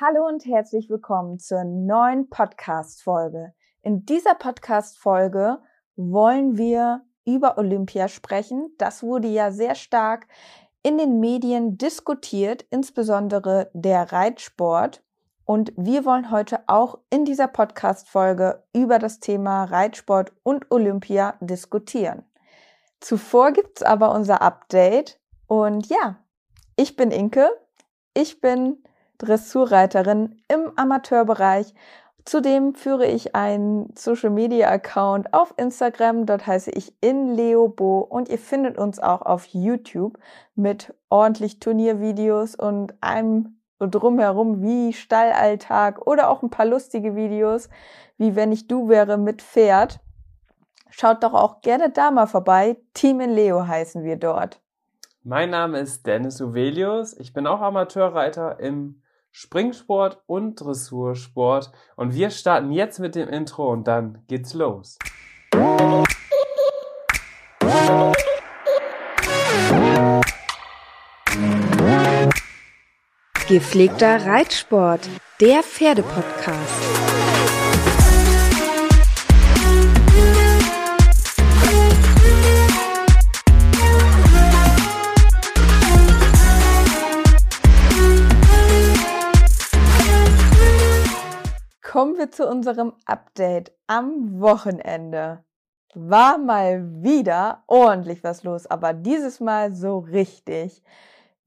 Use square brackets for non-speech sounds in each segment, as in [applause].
Hallo und herzlich willkommen zur neuen Podcast-Folge. In dieser Podcast-Folge wollen wir über Olympia sprechen. Das wurde ja sehr stark in den Medien diskutiert, insbesondere der Reitsport. Und wir wollen heute auch in dieser Podcast-Folge über das Thema Reitsport und Olympia diskutieren. Zuvor gibt's aber unser Update. Und ja, ich bin Inke. Ich bin Dressurreiterin im Amateurbereich. Zudem führe ich einen Social Media Account auf Instagram. Dort heiße ich in Leobo und ihr findet uns auch auf YouTube mit ordentlich Turniervideos und einem drumherum wie Stallalltag oder auch ein paar lustige Videos, wie wenn ich du wäre mit Pferd. Schaut doch auch gerne da mal vorbei. Team in Leo heißen wir dort. Mein Name ist Dennis Uvelius. Ich bin auch Amateurreiter im Springsport und Dressursport. Und wir starten jetzt mit dem Intro und dann geht's los. Gepflegter Reitsport, der Pferdepodcast. Wir zu unserem Update am Wochenende. War mal wieder ordentlich was los, aber dieses Mal so richtig.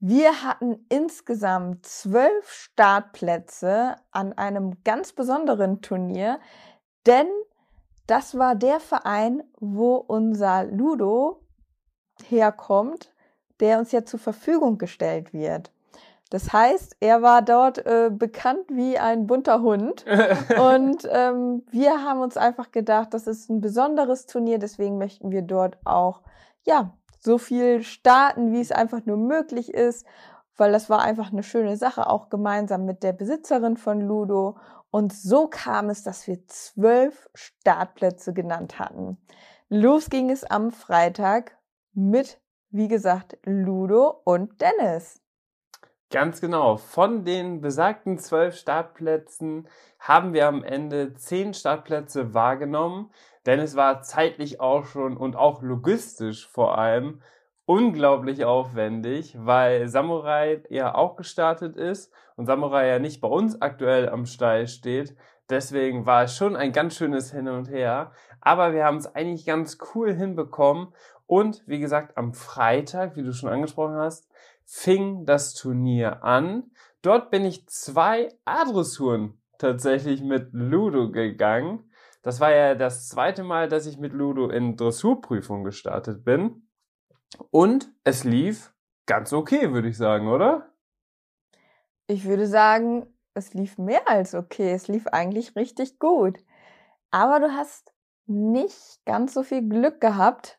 Wir hatten insgesamt zwölf Startplätze an einem ganz besonderen Turnier, denn das war der Verein, wo unser Ludo herkommt, der uns ja zur Verfügung gestellt wird. Das heißt, er war dort äh, bekannt wie ein bunter Hund. [laughs] und ähm, wir haben uns einfach gedacht, das ist ein besonderes Turnier, deswegen möchten wir dort auch, ja, so viel starten, wie es einfach nur möglich ist, weil das war einfach eine schöne Sache, auch gemeinsam mit der Besitzerin von Ludo. Und so kam es, dass wir zwölf Startplätze genannt hatten. Los ging es am Freitag mit, wie gesagt, Ludo und Dennis. Ganz genau. Von den besagten zwölf Startplätzen haben wir am Ende zehn Startplätze wahrgenommen, denn es war zeitlich auch schon und auch logistisch vor allem unglaublich aufwendig, weil Samurai ja auch gestartet ist und Samurai ja nicht bei uns aktuell am Stall steht. Deswegen war es schon ein ganz schönes Hin und Her. Aber wir haben es eigentlich ganz cool hinbekommen. Und wie gesagt, am Freitag, wie du schon angesprochen hast, fing das Turnier an. Dort bin ich zwei A-Dressuren tatsächlich mit Ludo gegangen. Das war ja das zweite Mal, dass ich mit Ludo in Dressurprüfung gestartet bin. Und es lief ganz okay, würde ich sagen, oder? Ich würde sagen, es lief mehr als okay. Es lief eigentlich richtig gut. Aber du hast nicht ganz so viel Glück gehabt.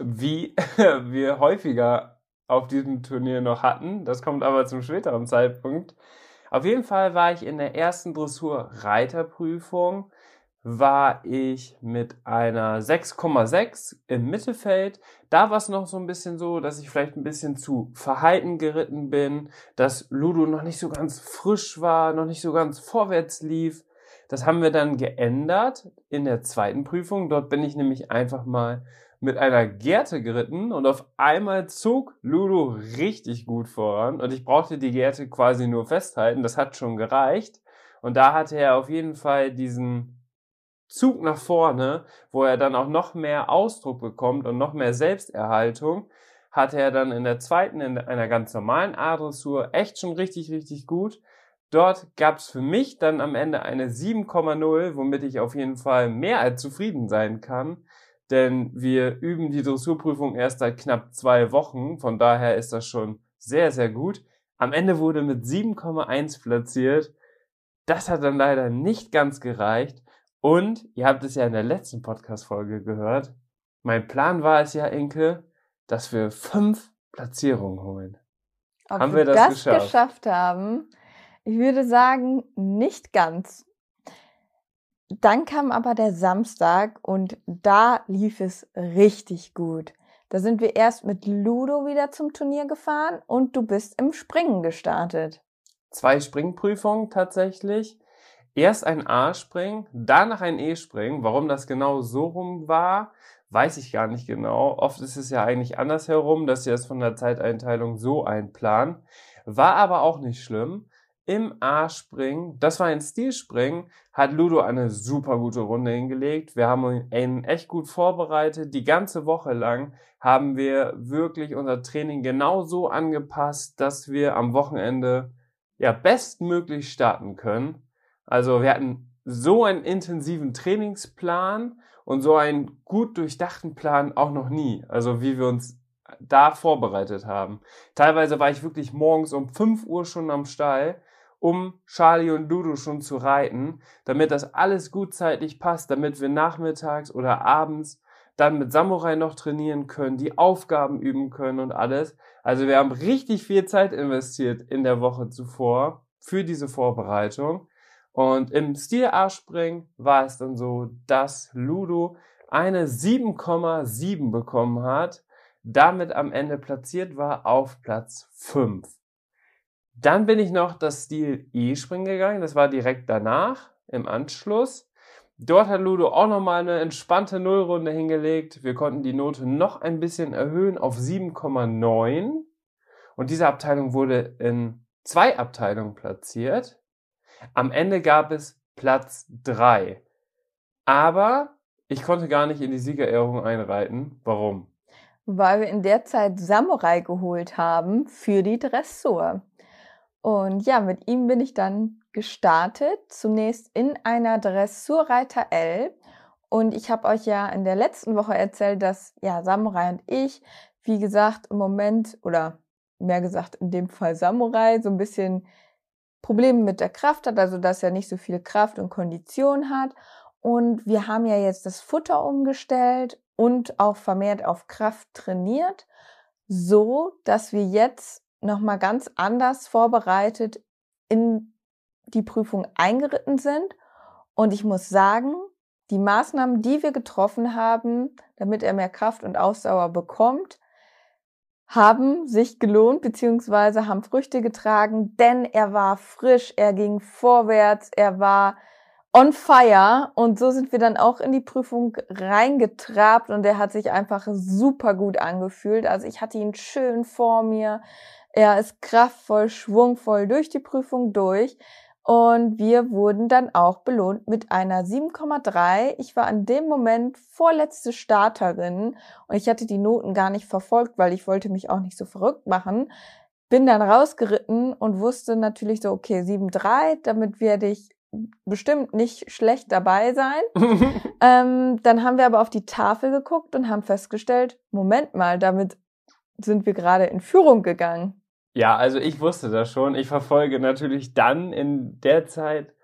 Wie [laughs] wir häufiger auf diesem Turnier noch hatten. Das kommt aber zum späteren Zeitpunkt. Auf jeden Fall war ich in der ersten Dressur-Reiterprüfung war ich mit einer 6,6 im Mittelfeld. Da war es noch so ein bisschen so, dass ich vielleicht ein bisschen zu verhalten geritten bin, dass Ludo noch nicht so ganz frisch war, noch nicht so ganz vorwärts lief. Das haben wir dann geändert in der zweiten Prüfung. Dort bin ich nämlich einfach mal mit einer Gerte geritten und auf einmal zog Ludo richtig gut voran und ich brauchte die Gerte quasi nur festhalten. Das hat schon gereicht. Und da hatte er auf jeden Fall diesen Zug nach vorne, wo er dann auch noch mehr Ausdruck bekommt und noch mehr Selbsterhaltung, hatte er dann in der zweiten, in einer ganz normalen A-Dressur echt schon richtig, richtig gut. Dort gab es für mich dann am Ende eine 7,0, womit ich auf jeden Fall mehr als zufrieden sein kann denn wir üben die Dressurprüfung erst seit knapp zwei Wochen. Von daher ist das schon sehr, sehr gut. Am Ende wurde mit 7,1 platziert. Das hat dann leider nicht ganz gereicht. Und ihr habt es ja in der letzten Podcast-Folge gehört. Mein Plan war es ja, Inke, dass wir fünf Platzierungen holen. Ob haben wir das, das geschafft? geschafft haben? Ich würde sagen, nicht ganz. Dann kam aber der Samstag und da lief es richtig gut. Da sind wir erst mit Ludo wieder zum Turnier gefahren und du bist im Springen gestartet. Zwei Springprüfungen tatsächlich. Erst ein A-Springen, danach ein E-Springen. Warum das genau so rum war, weiß ich gar nicht genau. Oft ist es ja eigentlich andersherum, dass sie es von der Zeiteinteilung so einplanen. War aber auch nicht schlimm. Im A-Springen, das war ein Stilspringen, hat Ludo eine super gute Runde hingelegt. Wir haben ihn echt gut vorbereitet. Die ganze Woche lang haben wir wirklich unser Training genau so angepasst, dass wir am Wochenende ja bestmöglich starten können. Also wir hatten so einen intensiven Trainingsplan und so einen gut durchdachten Plan auch noch nie. Also wie wir uns da vorbereitet haben. Teilweise war ich wirklich morgens um 5 Uhr schon am Stall, um Charlie und Dudu schon zu reiten, damit das alles gut zeitlich passt, damit wir nachmittags oder abends dann mit Samurai noch trainieren können, die Aufgaben üben können und alles. Also wir haben richtig viel Zeit investiert in der Woche zuvor für diese Vorbereitung. Und im Stil A-Spring war es dann so, dass Ludo eine 7,7 bekommen hat, damit am Ende platziert war auf Platz 5. Dann bin ich noch das Stil E-Springen gegangen, das war direkt danach, im Anschluss. Dort hat Ludo auch nochmal eine entspannte Nullrunde hingelegt. Wir konnten die Note noch ein bisschen erhöhen auf 7,9. Und diese Abteilung wurde in zwei Abteilungen platziert. Am Ende gab es Platz drei. Aber ich konnte gar nicht in die Siegerehrung einreiten. Warum? Weil wir in der Zeit Samurai geholt haben für die Dressur. Und ja, mit ihm bin ich dann gestartet. Zunächst in einer Dressurreiter L. Und ich habe euch ja in der letzten Woche erzählt, dass ja Samurai und ich, wie gesagt, im Moment oder mehr gesagt in dem Fall Samurai so ein bisschen Probleme mit der Kraft hat, also dass er nicht so viel Kraft und Kondition hat. Und wir haben ja jetzt das Futter umgestellt und auch vermehrt auf Kraft trainiert, so dass wir jetzt nochmal ganz anders vorbereitet in die Prüfung eingeritten sind. Und ich muss sagen, die Maßnahmen, die wir getroffen haben, damit er mehr Kraft und Ausdauer bekommt, haben sich gelohnt beziehungsweise haben Früchte getragen, denn er war frisch, er ging vorwärts, er war on fire und so sind wir dann auch in die Prüfung reingetrabt und er hat sich einfach super gut angefühlt. Also ich hatte ihn schön vor mir. Er ist kraftvoll, schwungvoll durch die Prüfung durch. Und wir wurden dann auch belohnt mit einer 7,3. Ich war an dem Moment vorletzte Starterin und ich hatte die Noten gar nicht verfolgt, weil ich wollte mich auch nicht so verrückt machen. Bin dann rausgeritten und wusste natürlich so, okay, 7,3, damit werde ich bestimmt nicht schlecht dabei sein. [laughs] ähm, dann haben wir aber auf die Tafel geguckt und haben festgestellt, Moment mal, damit sind wir gerade in Führung gegangen. Ja, also ich wusste das schon. Ich verfolge natürlich dann in der Zeit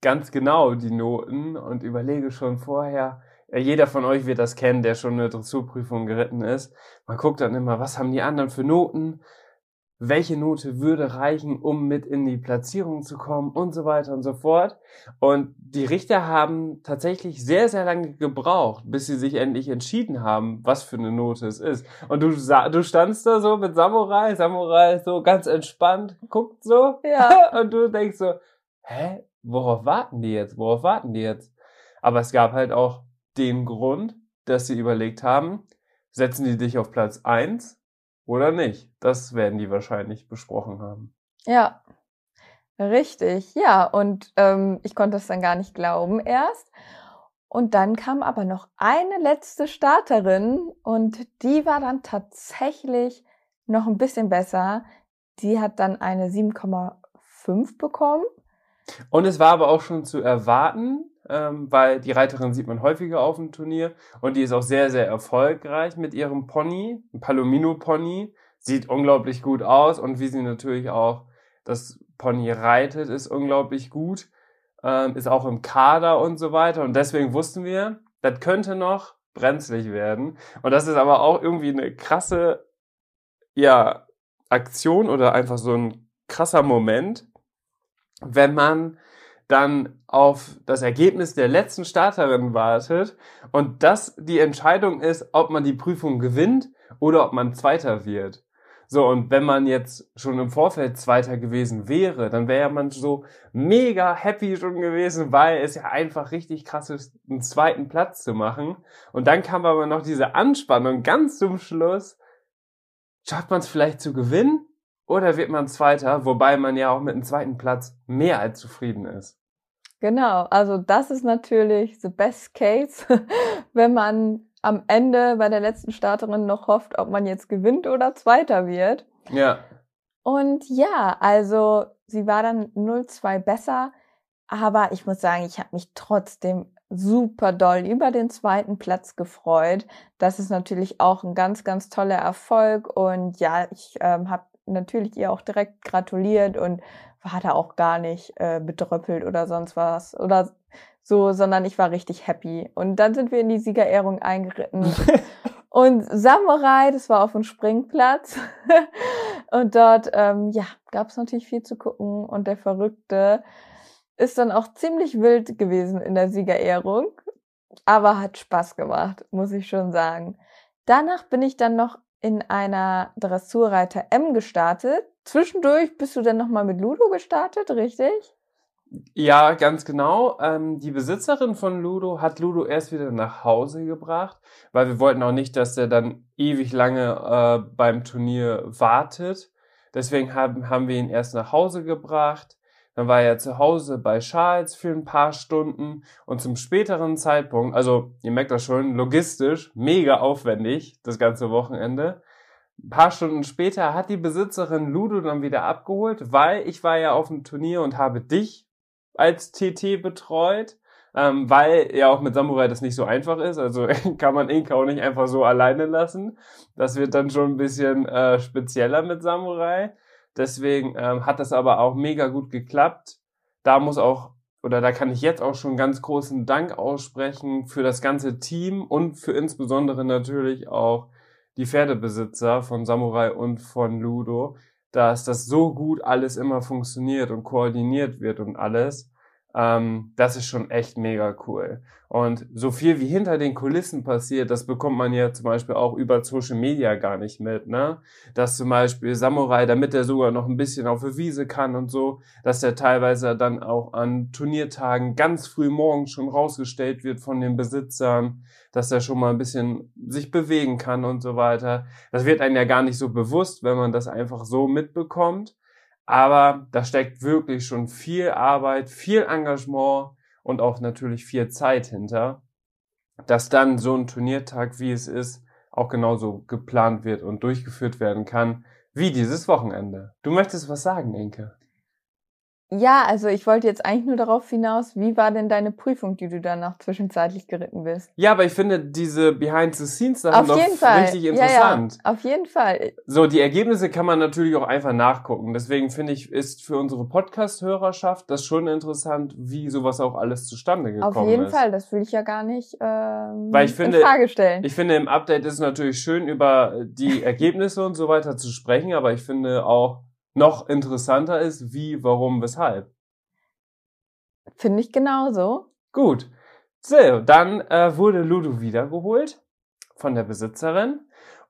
ganz genau die Noten und überlege schon vorher, jeder von euch wird das kennen, der schon eine Dressurprüfung geritten ist. Man guckt dann immer, was haben die anderen für Noten? Welche Note würde reichen, um mit in die Platzierung zu kommen und so weiter und so fort. Und die Richter haben tatsächlich sehr, sehr lange gebraucht, bis sie sich endlich entschieden haben, was für eine Note es ist. Und du, du standst da so mit Samurai, Samurai so ganz entspannt, guckt so. Ja. [laughs] Und du denkst so, hä, worauf warten die jetzt? Worauf warten die jetzt? Aber es gab halt auch den Grund, dass sie überlegt haben, setzen die dich auf Platz eins oder nicht. Das werden die wahrscheinlich besprochen haben. Ja, richtig. Ja, und ähm, ich konnte es dann gar nicht glauben erst. Und dann kam aber noch eine letzte Starterin und die war dann tatsächlich noch ein bisschen besser. Die hat dann eine 7,5 bekommen. Und es war aber auch schon zu erwarten, ähm, weil die Reiterin sieht man häufiger auf dem Turnier und die ist auch sehr, sehr erfolgreich mit ihrem Pony, Palomino-Pony. sieht unglaublich gut aus und wie sie natürlich auch das Pony reitet, ist unglaublich gut, ähm, ist auch im Kader und so weiter. Und deswegen wussten wir, das könnte noch brenzlig werden. Und das ist aber auch irgendwie eine krasse, ja, Aktion oder einfach so ein krasser Moment, wenn man dann auf das Ergebnis der letzten Starterin wartet und das die Entscheidung ist, ob man die Prüfung gewinnt oder ob man Zweiter wird. So, und wenn man jetzt schon im Vorfeld Zweiter gewesen wäre, dann wäre man so mega happy schon gewesen, weil es ja einfach richtig krass ist, einen zweiten Platz zu machen. Und dann kam aber noch diese Anspannung ganz zum Schluss. Schafft man es vielleicht zu gewinnen oder wird man Zweiter, wobei man ja auch mit einem zweiten Platz mehr als zufrieden ist. Genau, also das ist natürlich the best case, [laughs] wenn man am Ende bei der letzten Starterin noch hofft, ob man jetzt gewinnt oder Zweiter wird. Ja. Und ja, also sie war dann 0-2 besser, aber ich muss sagen, ich habe mich trotzdem super doll über den zweiten Platz gefreut. Das ist natürlich auch ein ganz, ganz toller Erfolg und ja, ich ähm, habe natürlich ihr auch direkt gratuliert und war da auch gar nicht äh, bedröppelt oder sonst was oder so, sondern ich war richtig happy. Und dann sind wir in die Siegerehrung eingeritten. [laughs] und Samurai, das war auf dem Springplatz. [laughs] und dort, ähm, ja, gab es natürlich viel zu gucken. Und der Verrückte ist dann auch ziemlich wild gewesen in der Siegerehrung. Aber hat Spaß gemacht, muss ich schon sagen. Danach bin ich dann noch in einer Dressurreiter M gestartet. Zwischendurch bist du dann nochmal mit Ludo gestartet, richtig? Ja, ganz genau. Ähm, die Besitzerin von Ludo hat Ludo erst wieder nach Hause gebracht, weil wir wollten auch nicht, dass er dann ewig lange äh, beim Turnier wartet. Deswegen haben, haben wir ihn erst nach Hause gebracht. Dann war er zu Hause bei Charles für ein paar Stunden und zum späteren Zeitpunkt, also ihr merkt das schon, logistisch mega aufwendig, das ganze Wochenende. Ein paar Stunden später hat die Besitzerin Ludo dann wieder abgeholt, weil ich war ja auf dem Turnier und habe dich als TT betreut, ähm, weil ja auch mit Samurai das nicht so einfach ist. Also [laughs] kann man Inka auch nicht einfach so alleine lassen. Das wird dann schon ein bisschen äh, spezieller mit Samurai. Deswegen ähm, hat das aber auch mega gut geklappt. Da muss auch, oder da kann ich jetzt auch schon ganz großen Dank aussprechen für das ganze Team und für insbesondere natürlich auch die Pferdebesitzer von Samurai und von Ludo, dass das so gut alles immer funktioniert und koordiniert wird und alles. Ähm, das ist schon echt mega cool. Und so viel wie hinter den Kulissen passiert, das bekommt man ja zum Beispiel auch über Social Media gar nicht mit, ne? Dass zum Beispiel Samurai, damit er sogar noch ein bisschen auf der Wiese kann und so, dass er teilweise dann auch an Turniertagen ganz früh morgens schon rausgestellt wird von den Besitzern, dass er schon mal ein bisschen sich bewegen kann und so weiter. Das wird einem ja gar nicht so bewusst, wenn man das einfach so mitbekommt. Aber da steckt wirklich schon viel Arbeit, viel Engagement und auch natürlich viel Zeit hinter, dass dann so ein Turniertag, wie es ist, auch genauso geplant wird und durchgeführt werden kann, wie dieses Wochenende. Du möchtest was sagen, Inke? Ja, also ich wollte jetzt eigentlich nur darauf hinaus, wie war denn deine Prüfung, die du danach zwischenzeitlich geritten bist? Ja, aber ich finde diese Behind-the-Scenes-Sachen doch richtig interessant. Ja, ja, auf jeden Fall. So, die Ergebnisse kann man natürlich auch einfach nachgucken. Deswegen finde ich, ist für unsere Podcast-Hörerschaft das schon interessant, wie sowas auch alles zustande gekommen ist. Auf jeden ist. Fall, das will ich ja gar nicht ähm, Weil ich finde, in Frage stellen. Ich finde, im Update ist es natürlich schön, über die Ergebnisse und so weiter zu sprechen, aber ich finde auch, noch interessanter ist, wie, warum, weshalb. Finde ich genauso. Gut. So, dann äh, wurde Ludo wiedergeholt von der Besitzerin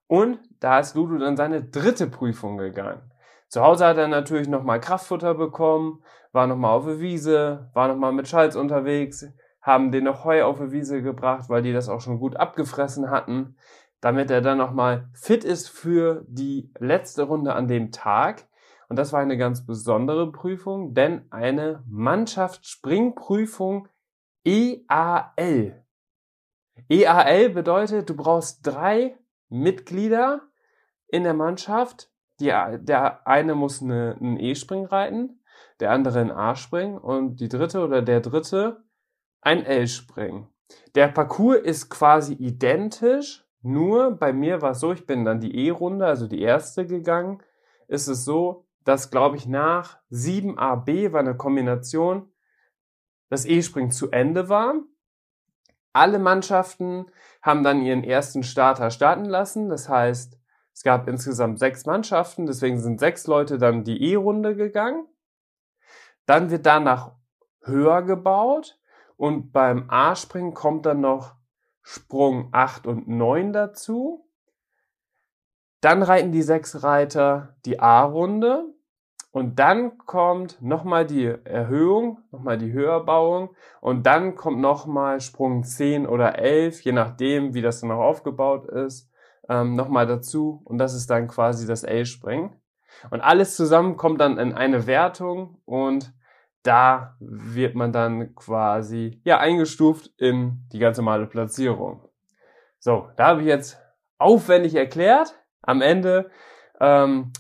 und da ist Ludo dann seine dritte Prüfung gegangen. Zu Hause hat er natürlich nochmal Kraftfutter bekommen, war nochmal auf der Wiese, war nochmal mit Schalz unterwegs, haben den noch Heu auf der Wiese gebracht, weil die das auch schon gut abgefressen hatten, damit er dann nochmal fit ist für die letzte Runde an dem Tag. Und das war eine ganz besondere Prüfung, denn eine Mannschaftsspringprüfung EAL. EAL bedeutet, du brauchst drei Mitglieder in der Mannschaft. Die, der eine muss eine, einen E-Spring reiten, der andere ein A-Spring und die dritte oder der dritte ein L-Spring. Der Parcours ist quasi identisch, Nur bei mir war es so, ich bin dann die E-Runde, also die erste gegangen, ist es so, dass, glaube ich, nach 7AB war eine Kombination, das E-Springen zu Ende war. Alle Mannschaften haben dann ihren ersten Starter starten lassen. Das heißt, es gab insgesamt sechs Mannschaften, deswegen sind sechs Leute dann die E-Runde gegangen. Dann wird danach höher gebaut und beim A-Springen kommt dann noch Sprung 8 und 9 dazu. Dann reiten die sechs Reiter die A-Runde und dann kommt nochmal die Erhöhung, nochmal die Höherbauung und dann kommt nochmal Sprung 10 oder 11, je nachdem, wie das dann noch aufgebaut ist, ähm, nochmal dazu und das ist dann quasi das L-Springen. Und alles zusammen kommt dann in eine Wertung und da wird man dann quasi ja eingestuft in die ganz normale Platzierung. So, da habe ich jetzt aufwendig erklärt. Am Ende ähm,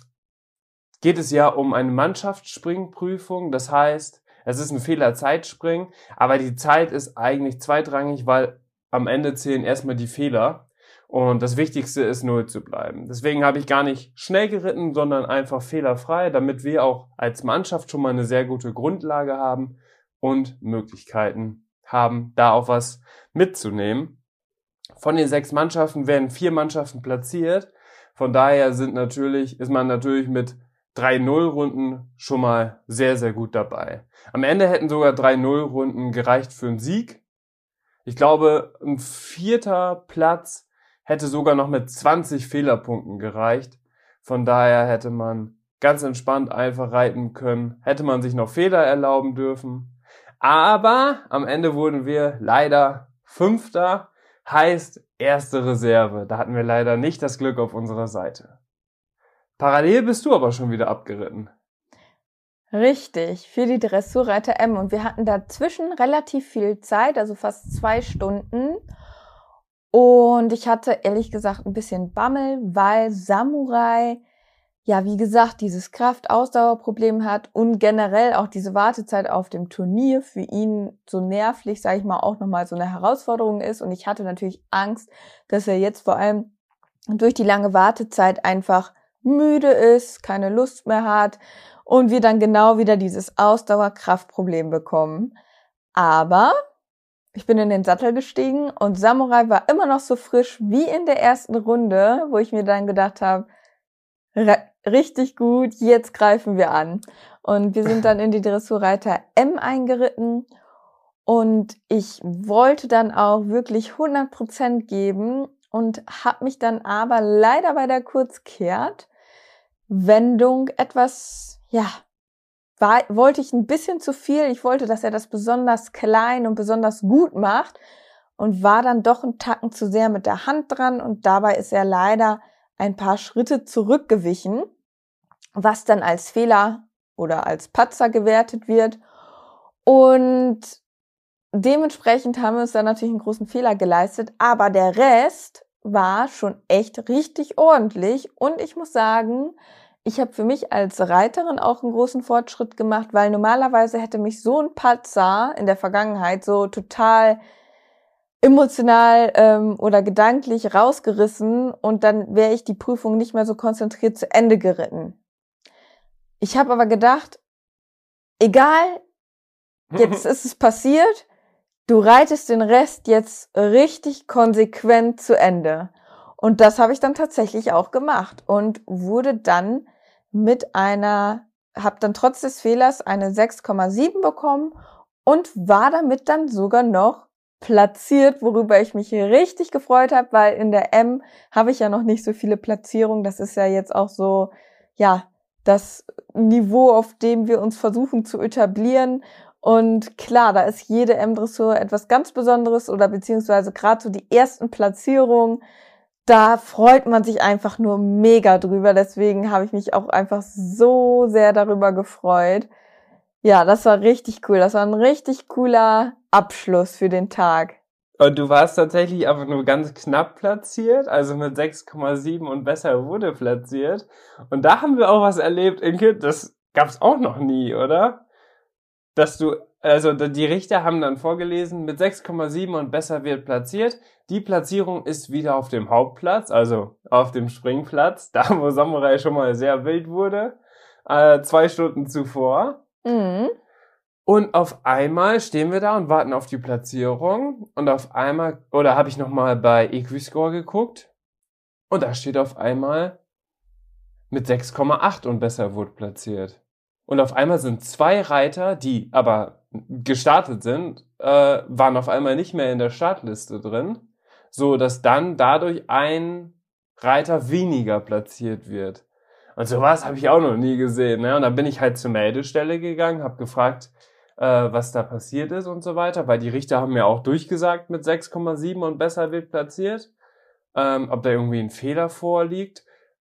geht es ja um eine Mannschaftsspringprüfung. Das heißt, es ist ein Fehlerzeitspringen, aber die Zeit ist eigentlich zweitrangig, weil am Ende zählen erstmal die Fehler. Und das Wichtigste ist null zu bleiben. Deswegen habe ich gar nicht schnell geritten, sondern einfach fehlerfrei, damit wir auch als Mannschaft schon mal eine sehr gute Grundlage haben und Möglichkeiten haben, da auch was mitzunehmen. Von den sechs Mannschaften werden vier Mannschaften platziert. Von daher sind natürlich, ist man natürlich mit drei Nullrunden schon mal sehr, sehr gut dabei. Am Ende hätten sogar drei Nullrunden gereicht für einen Sieg. Ich glaube, ein vierter Platz hätte sogar noch mit 20 Fehlerpunkten gereicht. Von daher hätte man ganz entspannt einfach reiten können, hätte man sich noch Fehler erlauben dürfen. Aber am Ende wurden wir leider Fünfter, heißt erste Reserve. Da hatten wir leider nicht das Glück auf unserer Seite. Parallel bist du aber schon wieder abgeritten. Richtig, für die Dressurreiter M. Und wir hatten dazwischen relativ viel Zeit, also fast zwei Stunden. Und ich hatte ehrlich gesagt ein bisschen Bammel, weil Samurai, ja, wie gesagt, dieses Kraft-Ausdauerproblem hat und generell auch diese Wartezeit auf dem Turnier für ihn so nervlich, sage ich mal, auch nochmal so eine Herausforderung ist. Und ich hatte natürlich Angst, dass er jetzt vor allem durch die lange Wartezeit einfach müde ist, keine Lust mehr hat und wir dann genau wieder dieses Ausdauerkraftproblem bekommen. Aber ich bin in den Sattel gestiegen und Samurai war immer noch so frisch wie in der ersten Runde, wo ich mir dann gedacht habe, richtig gut, jetzt greifen wir an. Und wir sind dann in die Dressurreiter M eingeritten und ich wollte dann auch wirklich 100% geben und habe mich dann aber leider bei der Kurzkehrt Wendung etwas, ja, war, wollte ich ein bisschen zu viel. Ich wollte, dass er das besonders klein und besonders gut macht und war dann doch einen Tacken zu sehr mit der Hand dran und dabei ist er leider ein paar Schritte zurückgewichen, was dann als Fehler oder als Patzer gewertet wird. Und dementsprechend haben wir uns dann natürlich einen großen Fehler geleistet, aber der Rest war schon echt richtig ordentlich und ich muss sagen, ich habe für mich als Reiterin auch einen großen Fortschritt gemacht, weil normalerweise hätte mich so ein Patzer in der Vergangenheit so total emotional ähm, oder gedanklich rausgerissen und dann wäre ich die Prüfung nicht mehr so konzentriert zu Ende geritten. Ich habe aber gedacht, egal, jetzt [laughs] ist es passiert, du reitest den Rest jetzt richtig konsequent zu Ende. Und das habe ich dann tatsächlich auch gemacht und wurde dann mit einer, habe dann trotz des Fehlers eine 6,7 bekommen und war damit dann sogar noch platziert, worüber ich mich richtig gefreut habe, weil in der M habe ich ja noch nicht so viele Platzierungen. Das ist ja jetzt auch so, ja, das Niveau, auf dem wir uns versuchen zu etablieren. Und klar, da ist jede M-Dressur etwas ganz Besonderes oder beziehungsweise gerade so die ersten Platzierungen da freut man sich einfach nur mega drüber. Deswegen habe ich mich auch einfach so sehr darüber gefreut. Ja, das war richtig cool. Das war ein richtig cooler Abschluss für den Tag. Und du warst tatsächlich einfach nur ganz knapp platziert, also mit 6,7 und besser wurde platziert. Und da haben wir auch was erlebt, Inke, das gab's auch noch nie, oder? dass du, also die Richter haben dann vorgelesen, mit 6,7 und besser wird platziert. Die Platzierung ist wieder auf dem Hauptplatz, also auf dem Springplatz, [laughs] da wo Samurai schon mal sehr wild wurde, äh, zwei Stunden zuvor. Mhm. Und auf einmal stehen wir da und warten auf die Platzierung. Und auf einmal, oder habe ich nochmal bei Equiscore geguckt. Und da steht auf einmal mit 6,8 und besser wurde platziert. Und auf einmal sind zwei Reiter, die aber gestartet sind, äh, waren auf einmal nicht mehr in der Startliste drin, so dass dann dadurch ein Reiter weniger platziert wird. Und sowas habe ich auch noch nie gesehen. Ne? Und dann bin ich halt zur Meldestelle gegangen, habe gefragt, äh, was da passiert ist und so weiter, weil die Richter haben mir auch durchgesagt mit 6,7 und besser wird platziert, ähm, ob da irgendwie ein Fehler vorliegt.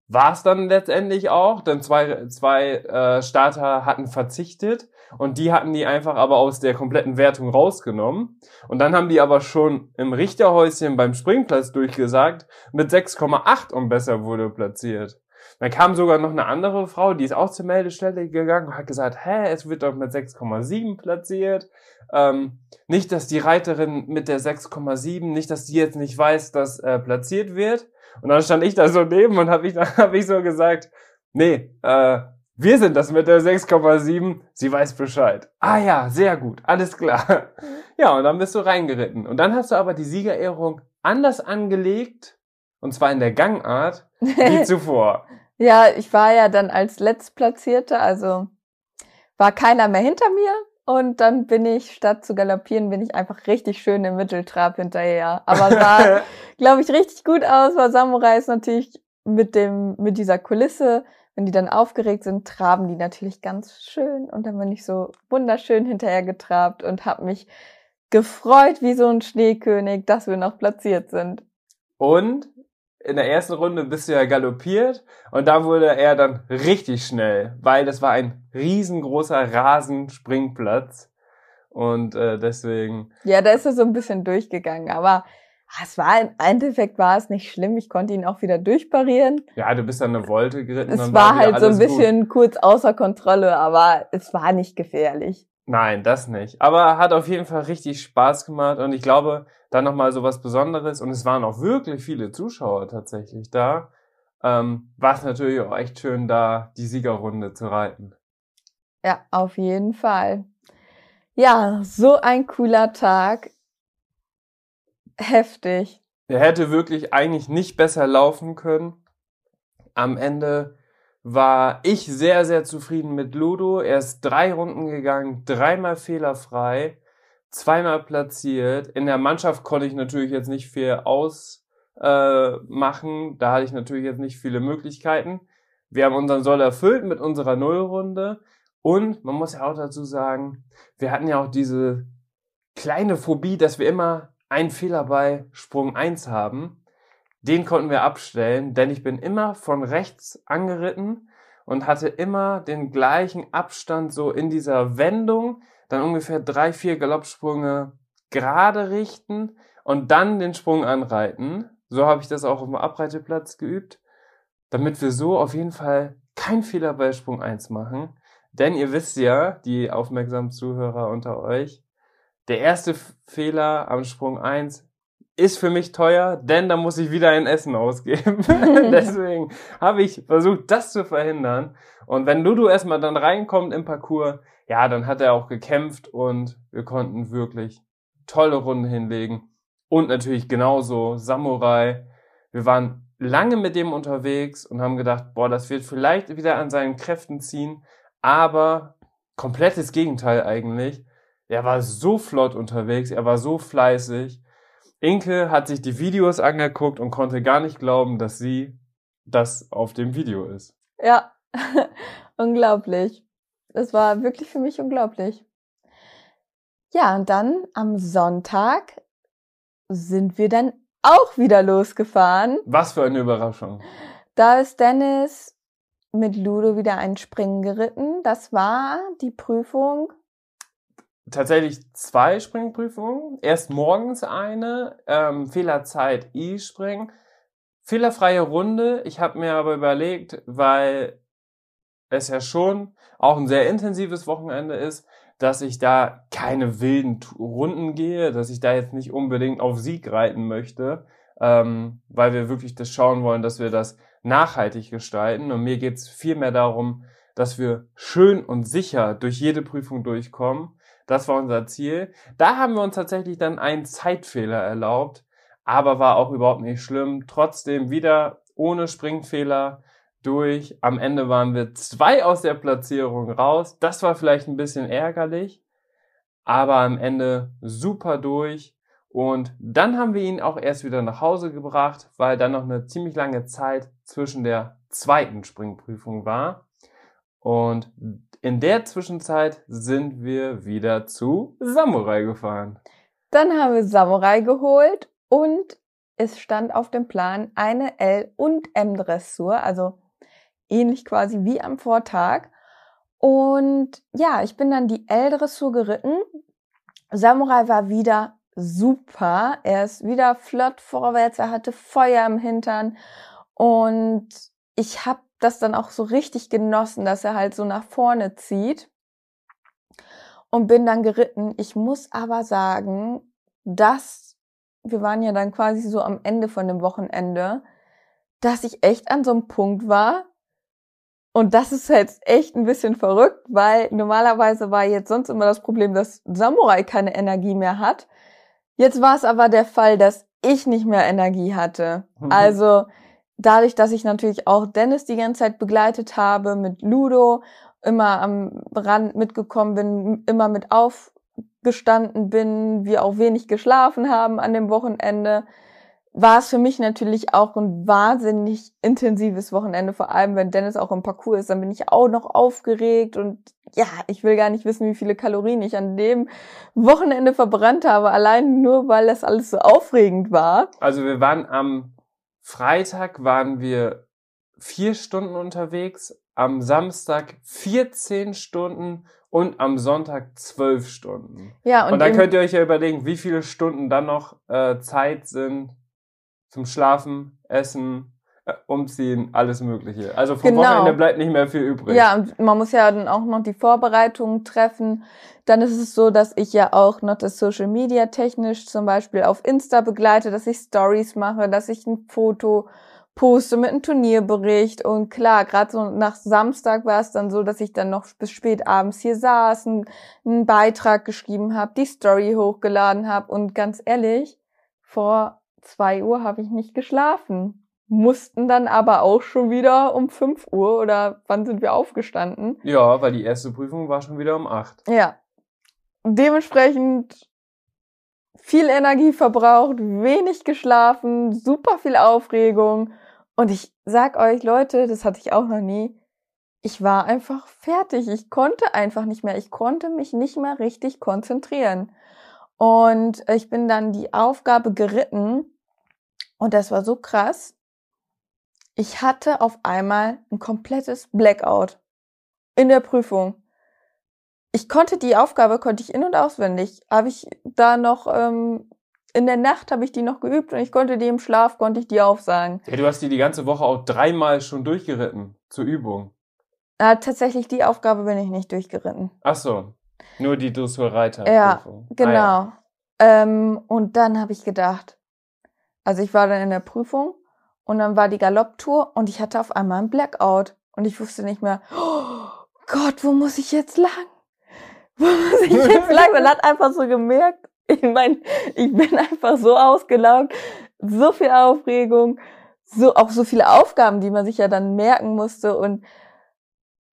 War es dann letztendlich auch, denn zwei, zwei äh, Starter hatten verzichtet und die hatten die einfach aber aus der kompletten Wertung rausgenommen. Und dann haben die aber schon im Richterhäuschen beim Springplatz durchgesagt, mit 6,8 und besser wurde platziert. Dann kam sogar noch eine andere Frau, die ist auch zur Meldestelle gegangen und hat gesagt, hä, es wird doch mit 6,7 platziert. Ähm, nicht, dass die Reiterin mit der 6,7, nicht, dass die jetzt nicht weiß, dass äh, platziert wird. Und dann stand ich da so neben und habe ich, [laughs] hab ich so gesagt, nee, äh, wir sind das mit der 6,7, sie weiß Bescheid. Ah ja, sehr gut, alles klar. Mhm. Ja, und dann bist du reingeritten. Und dann hast du aber die Siegerehrung anders angelegt, und zwar in der Gangart, wie [laughs] zuvor. Ja, ich war ja dann als Letztplatzierte, also war keiner mehr hinter mir. Und dann bin ich, statt zu galoppieren, bin ich einfach richtig schön im Mitteltrab hinterher. Aber sah, [laughs] glaube ich, richtig gut aus, weil Samurai ist natürlich mit dem, mit dieser Kulisse, wenn die dann aufgeregt sind, traben die natürlich ganz schön. Und dann bin ich so wunderschön hinterher getrabt und habe mich gefreut wie so ein Schneekönig, dass wir noch platziert sind. Und in der ersten Runde bist du ja galoppiert und da wurde er dann richtig schnell, weil das war ein riesengroßer Rasenspringplatz und äh, deswegen. Ja, da ist er so ein bisschen durchgegangen, aber es war im Endeffekt war es nicht schlimm. Ich konnte ihn auch wieder durchparieren. Ja, du bist dann eine Wolte geritten. Es war, war halt so ein bisschen gut. kurz außer Kontrolle, aber es war nicht gefährlich. Nein, das nicht. Aber hat auf jeden Fall richtig Spaß gemacht und ich glaube, dann nochmal so was Besonderes und es waren auch wirklich viele Zuschauer tatsächlich da. Ähm, war es natürlich auch echt schön, da die Siegerrunde zu reiten. Ja, auf jeden Fall. Ja, so ein cooler Tag. Heftig. Der hätte wirklich eigentlich nicht besser laufen können. Am Ende war ich sehr, sehr zufrieden mit Ludo. Er ist drei Runden gegangen, dreimal fehlerfrei, zweimal platziert. In der Mannschaft konnte ich natürlich jetzt nicht viel ausmachen. Äh, da hatte ich natürlich jetzt nicht viele Möglichkeiten. Wir haben unseren Soll erfüllt mit unserer Nullrunde. Und man muss ja auch dazu sagen, wir hatten ja auch diese kleine Phobie, dass wir immer einen Fehler bei Sprung 1 haben den konnten wir abstellen, denn ich bin immer von rechts angeritten und hatte immer den gleichen Abstand so in dieser Wendung, dann ungefähr drei, vier Galoppsprünge gerade richten und dann den Sprung anreiten. So habe ich das auch auf dem Abreiteplatz geübt, damit wir so auf jeden Fall keinen Fehler bei Sprung 1 machen. Denn ihr wisst ja, die aufmerksamen Zuhörer unter euch, der erste Fehler am Sprung 1 ist für mich teuer, denn da muss ich wieder ein Essen ausgeben. [laughs] Deswegen habe ich versucht, das zu verhindern. Und wenn Ludo erstmal dann reinkommt im Parcours, ja, dann hat er auch gekämpft und wir konnten wirklich tolle Runden hinlegen. Und natürlich genauso Samurai. Wir waren lange mit dem unterwegs und haben gedacht, boah, das wird vielleicht wieder an seinen Kräften ziehen, aber komplettes Gegenteil eigentlich. Er war so flott unterwegs, er war so fleißig Inke hat sich die Videos angeguckt und konnte gar nicht glauben, dass sie das auf dem Video ist. Ja, [laughs] unglaublich. Das war wirklich für mich unglaublich. Ja, und dann am Sonntag sind wir dann auch wieder losgefahren. Was für eine Überraschung. Da ist Dennis mit Ludo wieder ein Springen geritten. Das war die Prüfung tatsächlich zwei Springprüfungen. Erst morgens eine, ähm, Fehlerzeit E-Springen, fehlerfreie Runde. Ich habe mir aber überlegt, weil es ja schon auch ein sehr intensives Wochenende ist, dass ich da keine wilden Runden gehe, dass ich da jetzt nicht unbedingt auf Sieg reiten möchte, ähm, weil wir wirklich das schauen wollen, dass wir das nachhaltig gestalten. Und mir geht's viel mehr darum, dass wir schön und sicher durch jede Prüfung durchkommen. Das war unser Ziel. Da haben wir uns tatsächlich dann einen Zeitfehler erlaubt, aber war auch überhaupt nicht schlimm. Trotzdem wieder ohne Springfehler durch. Am Ende waren wir zwei aus der Platzierung raus. Das war vielleicht ein bisschen ärgerlich, aber am Ende super durch. Und dann haben wir ihn auch erst wieder nach Hause gebracht, weil dann noch eine ziemlich lange Zeit zwischen der zweiten Springprüfung war. Und in der Zwischenzeit sind wir wieder zu Samurai gefahren. Dann haben wir Samurai geholt und es stand auf dem Plan eine L- und M-Dressur, also ähnlich quasi wie am Vortag. Und ja, ich bin dann die L-Dressur geritten. Samurai war wieder super. Er ist wieder flott vorwärts, er hatte Feuer im Hintern und ich habe das dann auch so richtig genossen, dass er halt so nach vorne zieht und bin dann geritten. Ich muss aber sagen, dass wir waren ja dann quasi so am Ende von dem Wochenende, dass ich echt an so einem Punkt war, und das ist jetzt echt ein bisschen verrückt, weil normalerweise war jetzt sonst immer das Problem, dass Samurai keine Energie mehr hat. Jetzt war es aber der Fall, dass ich nicht mehr Energie hatte. Mhm. Also dadurch, dass ich natürlich auch Dennis die ganze Zeit begleitet habe mit Ludo, immer am Rand mitgekommen bin, immer mit aufgestanden bin, wir auch wenig geschlafen haben an dem Wochenende, war es für mich natürlich auch ein wahnsinnig intensives Wochenende, vor allem wenn Dennis auch im Parcours ist, dann bin ich auch noch aufgeregt und ja, ich will gar nicht wissen, wie viele Kalorien ich an dem Wochenende verbrannt habe, allein nur weil das alles so aufregend war. Also wir waren am Freitag waren wir vier Stunden unterwegs, am Samstag 14 Stunden und am Sonntag zwölf Stunden. Ja, und, und dann könnt ihr euch ja überlegen, wie viele Stunden dann noch äh, Zeit sind zum Schlafen, Essen, [laughs] umziehen, alles Mögliche. Also vom genau. Wochenende bleibt nicht mehr viel übrig. Ja, und man muss ja dann auch noch die Vorbereitungen treffen. Dann ist es so, dass ich ja auch noch das Social Media technisch zum Beispiel auf Insta begleite, dass ich Stories mache, dass ich ein Foto poste mit einem Turnierbericht und klar, gerade so nach Samstag war es dann so, dass ich dann noch bis spät abends hier saß, einen, einen Beitrag geschrieben habe, die Story hochgeladen habe und ganz ehrlich, vor zwei Uhr habe ich nicht geschlafen. Mussten dann aber auch schon wieder um fünf Uhr oder wann sind wir aufgestanden? Ja, weil die erste Prüfung war schon wieder um acht. Ja. Dementsprechend viel Energie verbraucht, wenig geschlafen, super viel Aufregung. Und ich sag euch, Leute, das hatte ich auch noch nie. Ich war einfach fertig. Ich konnte einfach nicht mehr. Ich konnte mich nicht mehr richtig konzentrieren. Und ich bin dann die Aufgabe geritten, und das war so krass. Ich hatte auf einmal ein komplettes Blackout in der Prüfung. Ich konnte die Aufgabe, konnte ich in- und auswendig. Habe ich da noch, ähm, in der Nacht habe ich die noch geübt und ich konnte die im Schlaf, konnte ich die aufsagen. Ja, du hast die die ganze Woche auch dreimal schon durchgeritten, zur Übung. Ja, tatsächlich, die Aufgabe bin ich nicht durchgeritten. Ach so, nur die Dressurreiter. Ja, genau. Ah, ja. Ähm, und dann habe ich gedacht, also ich war dann in der Prüfung und dann war die Galopptour und ich hatte auf einmal einen Blackout und ich wusste nicht mehr, oh Gott, wo muss ich jetzt lang? [laughs] Wo muss ich jetzt lang? Man hat einfach so gemerkt, ich meine, ich bin einfach so ausgelaugt, so viel Aufregung, so auch so viele Aufgaben, die man sich ja dann merken musste und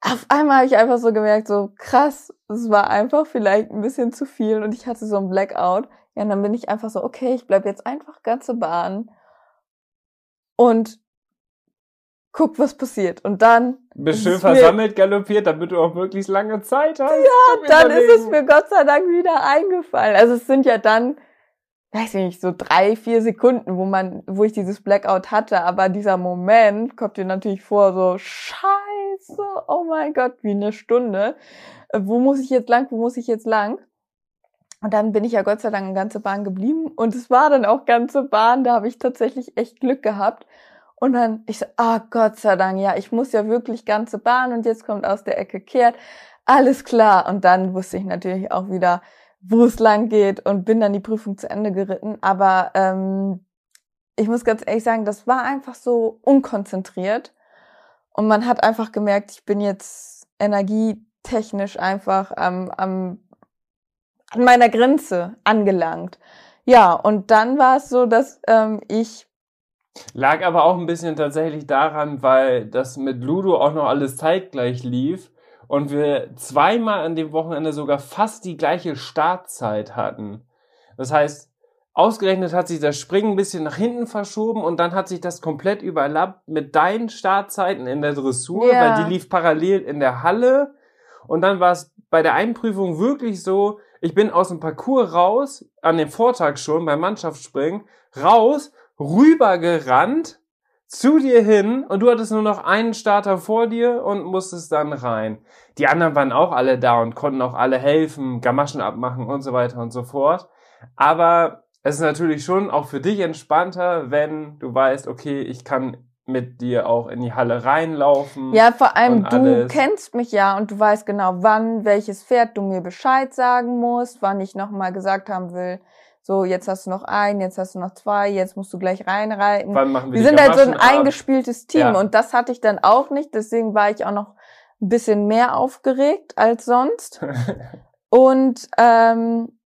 auf einmal habe ich einfach so gemerkt, so krass, es war einfach vielleicht ein bisschen zu viel und ich hatte so einen Blackout. Ja, und dann bin ich einfach so, okay, ich bleib jetzt einfach ganze Bahn und guck, was passiert. Und dann. Bist schön versammelt galoppiert, damit du auch möglichst lange Zeit hast. Ja, dann ist es mir Gott sei Dank wieder eingefallen. Also es sind ja dann, weiß ich nicht, so drei, vier Sekunden, wo man, wo ich dieses Blackout hatte, aber dieser Moment kommt dir natürlich vor, so scheiße, oh mein Gott, wie eine Stunde. Wo muss ich jetzt lang, wo muss ich jetzt lang? Und dann bin ich ja Gott sei Dank eine ganze Bahn geblieben. Und es war dann auch ganze Bahn. Da habe ich tatsächlich echt Glück gehabt. Und dann, ich so, ah, Gott sei Dank, ja, ich muss ja wirklich ganze Bahn und jetzt kommt aus der Ecke kehrt. alles klar. Und dann wusste ich natürlich auch wieder, wo es lang geht und bin dann die Prüfung zu Ende geritten. Aber ähm, ich muss ganz ehrlich sagen, das war einfach so unkonzentriert. Und man hat einfach gemerkt, ich bin jetzt energietechnisch einfach am, am, an meiner Grenze angelangt. Ja, und dann war es so, dass ähm, ich Lag aber auch ein bisschen tatsächlich daran, weil das mit Ludo auch noch alles zeitgleich lief und wir zweimal an dem Wochenende sogar fast die gleiche Startzeit hatten. Das heißt, ausgerechnet hat sich das Springen ein bisschen nach hinten verschoben und dann hat sich das komplett überlappt mit deinen Startzeiten in der Dressur, Ja. weil die lief parallel in der Halle und dann war es bei der Einprüfung wirklich so, ich bin aus dem Parcours raus, an dem Vortag schon beim Mannschaftsspringen, raus, rübergerannt zu dir hin und du hattest nur noch einen Starter vor dir und musstest dann rein. Die anderen waren auch alle da und konnten auch alle helfen, Gamaschen abmachen und so weiter und so fort. Aber es ist natürlich schon auch für dich entspannter, wenn du weißt, okay, ich kann mit dir auch in die Halle reinlaufen. Ja, vor allem du alles. kennst mich ja und du weißt genau, wann welches Pferd du mir Bescheid sagen musst, wann ich nochmal gesagt haben will, so jetzt hast du noch einen, jetzt hast du noch zwei, jetzt musst du gleich reinreiten. Wann machen wir, Wir sind halt so ein eingespieltes Team Ja. und das hatte ich dann auch nicht, deswegen war ich auch noch ein bisschen mehr aufgeregt als sonst. [laughs] Und ähm,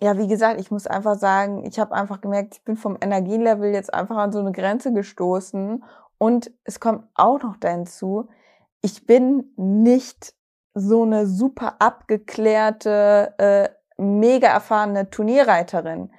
ja, wie gesagt, ich muss einfach sagen, ich habe einfach gemerkt, ich bin vom Energielevel jetzt einfach an so eine Grenze gestoßen. Und es kommt auch noch dazu, ich bin nicht so eine super abgeklärte, äh, mega erfahrene Turnierreiterin.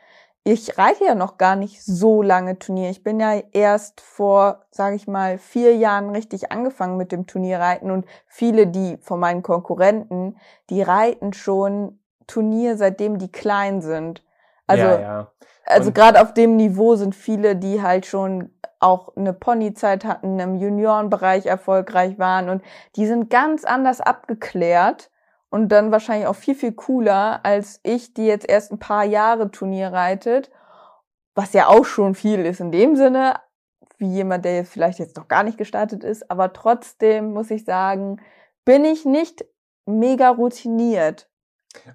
Ich reite ja noch gar nicht so lange Turnier. Ich bin ja erst vor, sage ich mal, vier Jahren richtig angefangen mit dem Turnierreiten und viele, die von meinen Konkurrenten, die reiten schon Turnier, seitdem die klein sind. Also, ja, ja. also gerade auf dem Niveau sind viele, die halt schon auch eine Ponyzeit hatten, im Juniorenbereich erfolgreich waren und die sind ganz anders abgeklärt und dann wahrscheinlich auch viel, viel cooler als ich, die jetzt erst ein paar Jahre Turnier reitet, was ja auch schon viel ist in dem Sinne, wie jemand, der jetzt vielleicht jetzt noch gar nicht gestartet ist, aber trotzdem muss ich sagen, bin ich nicht mega routiniert.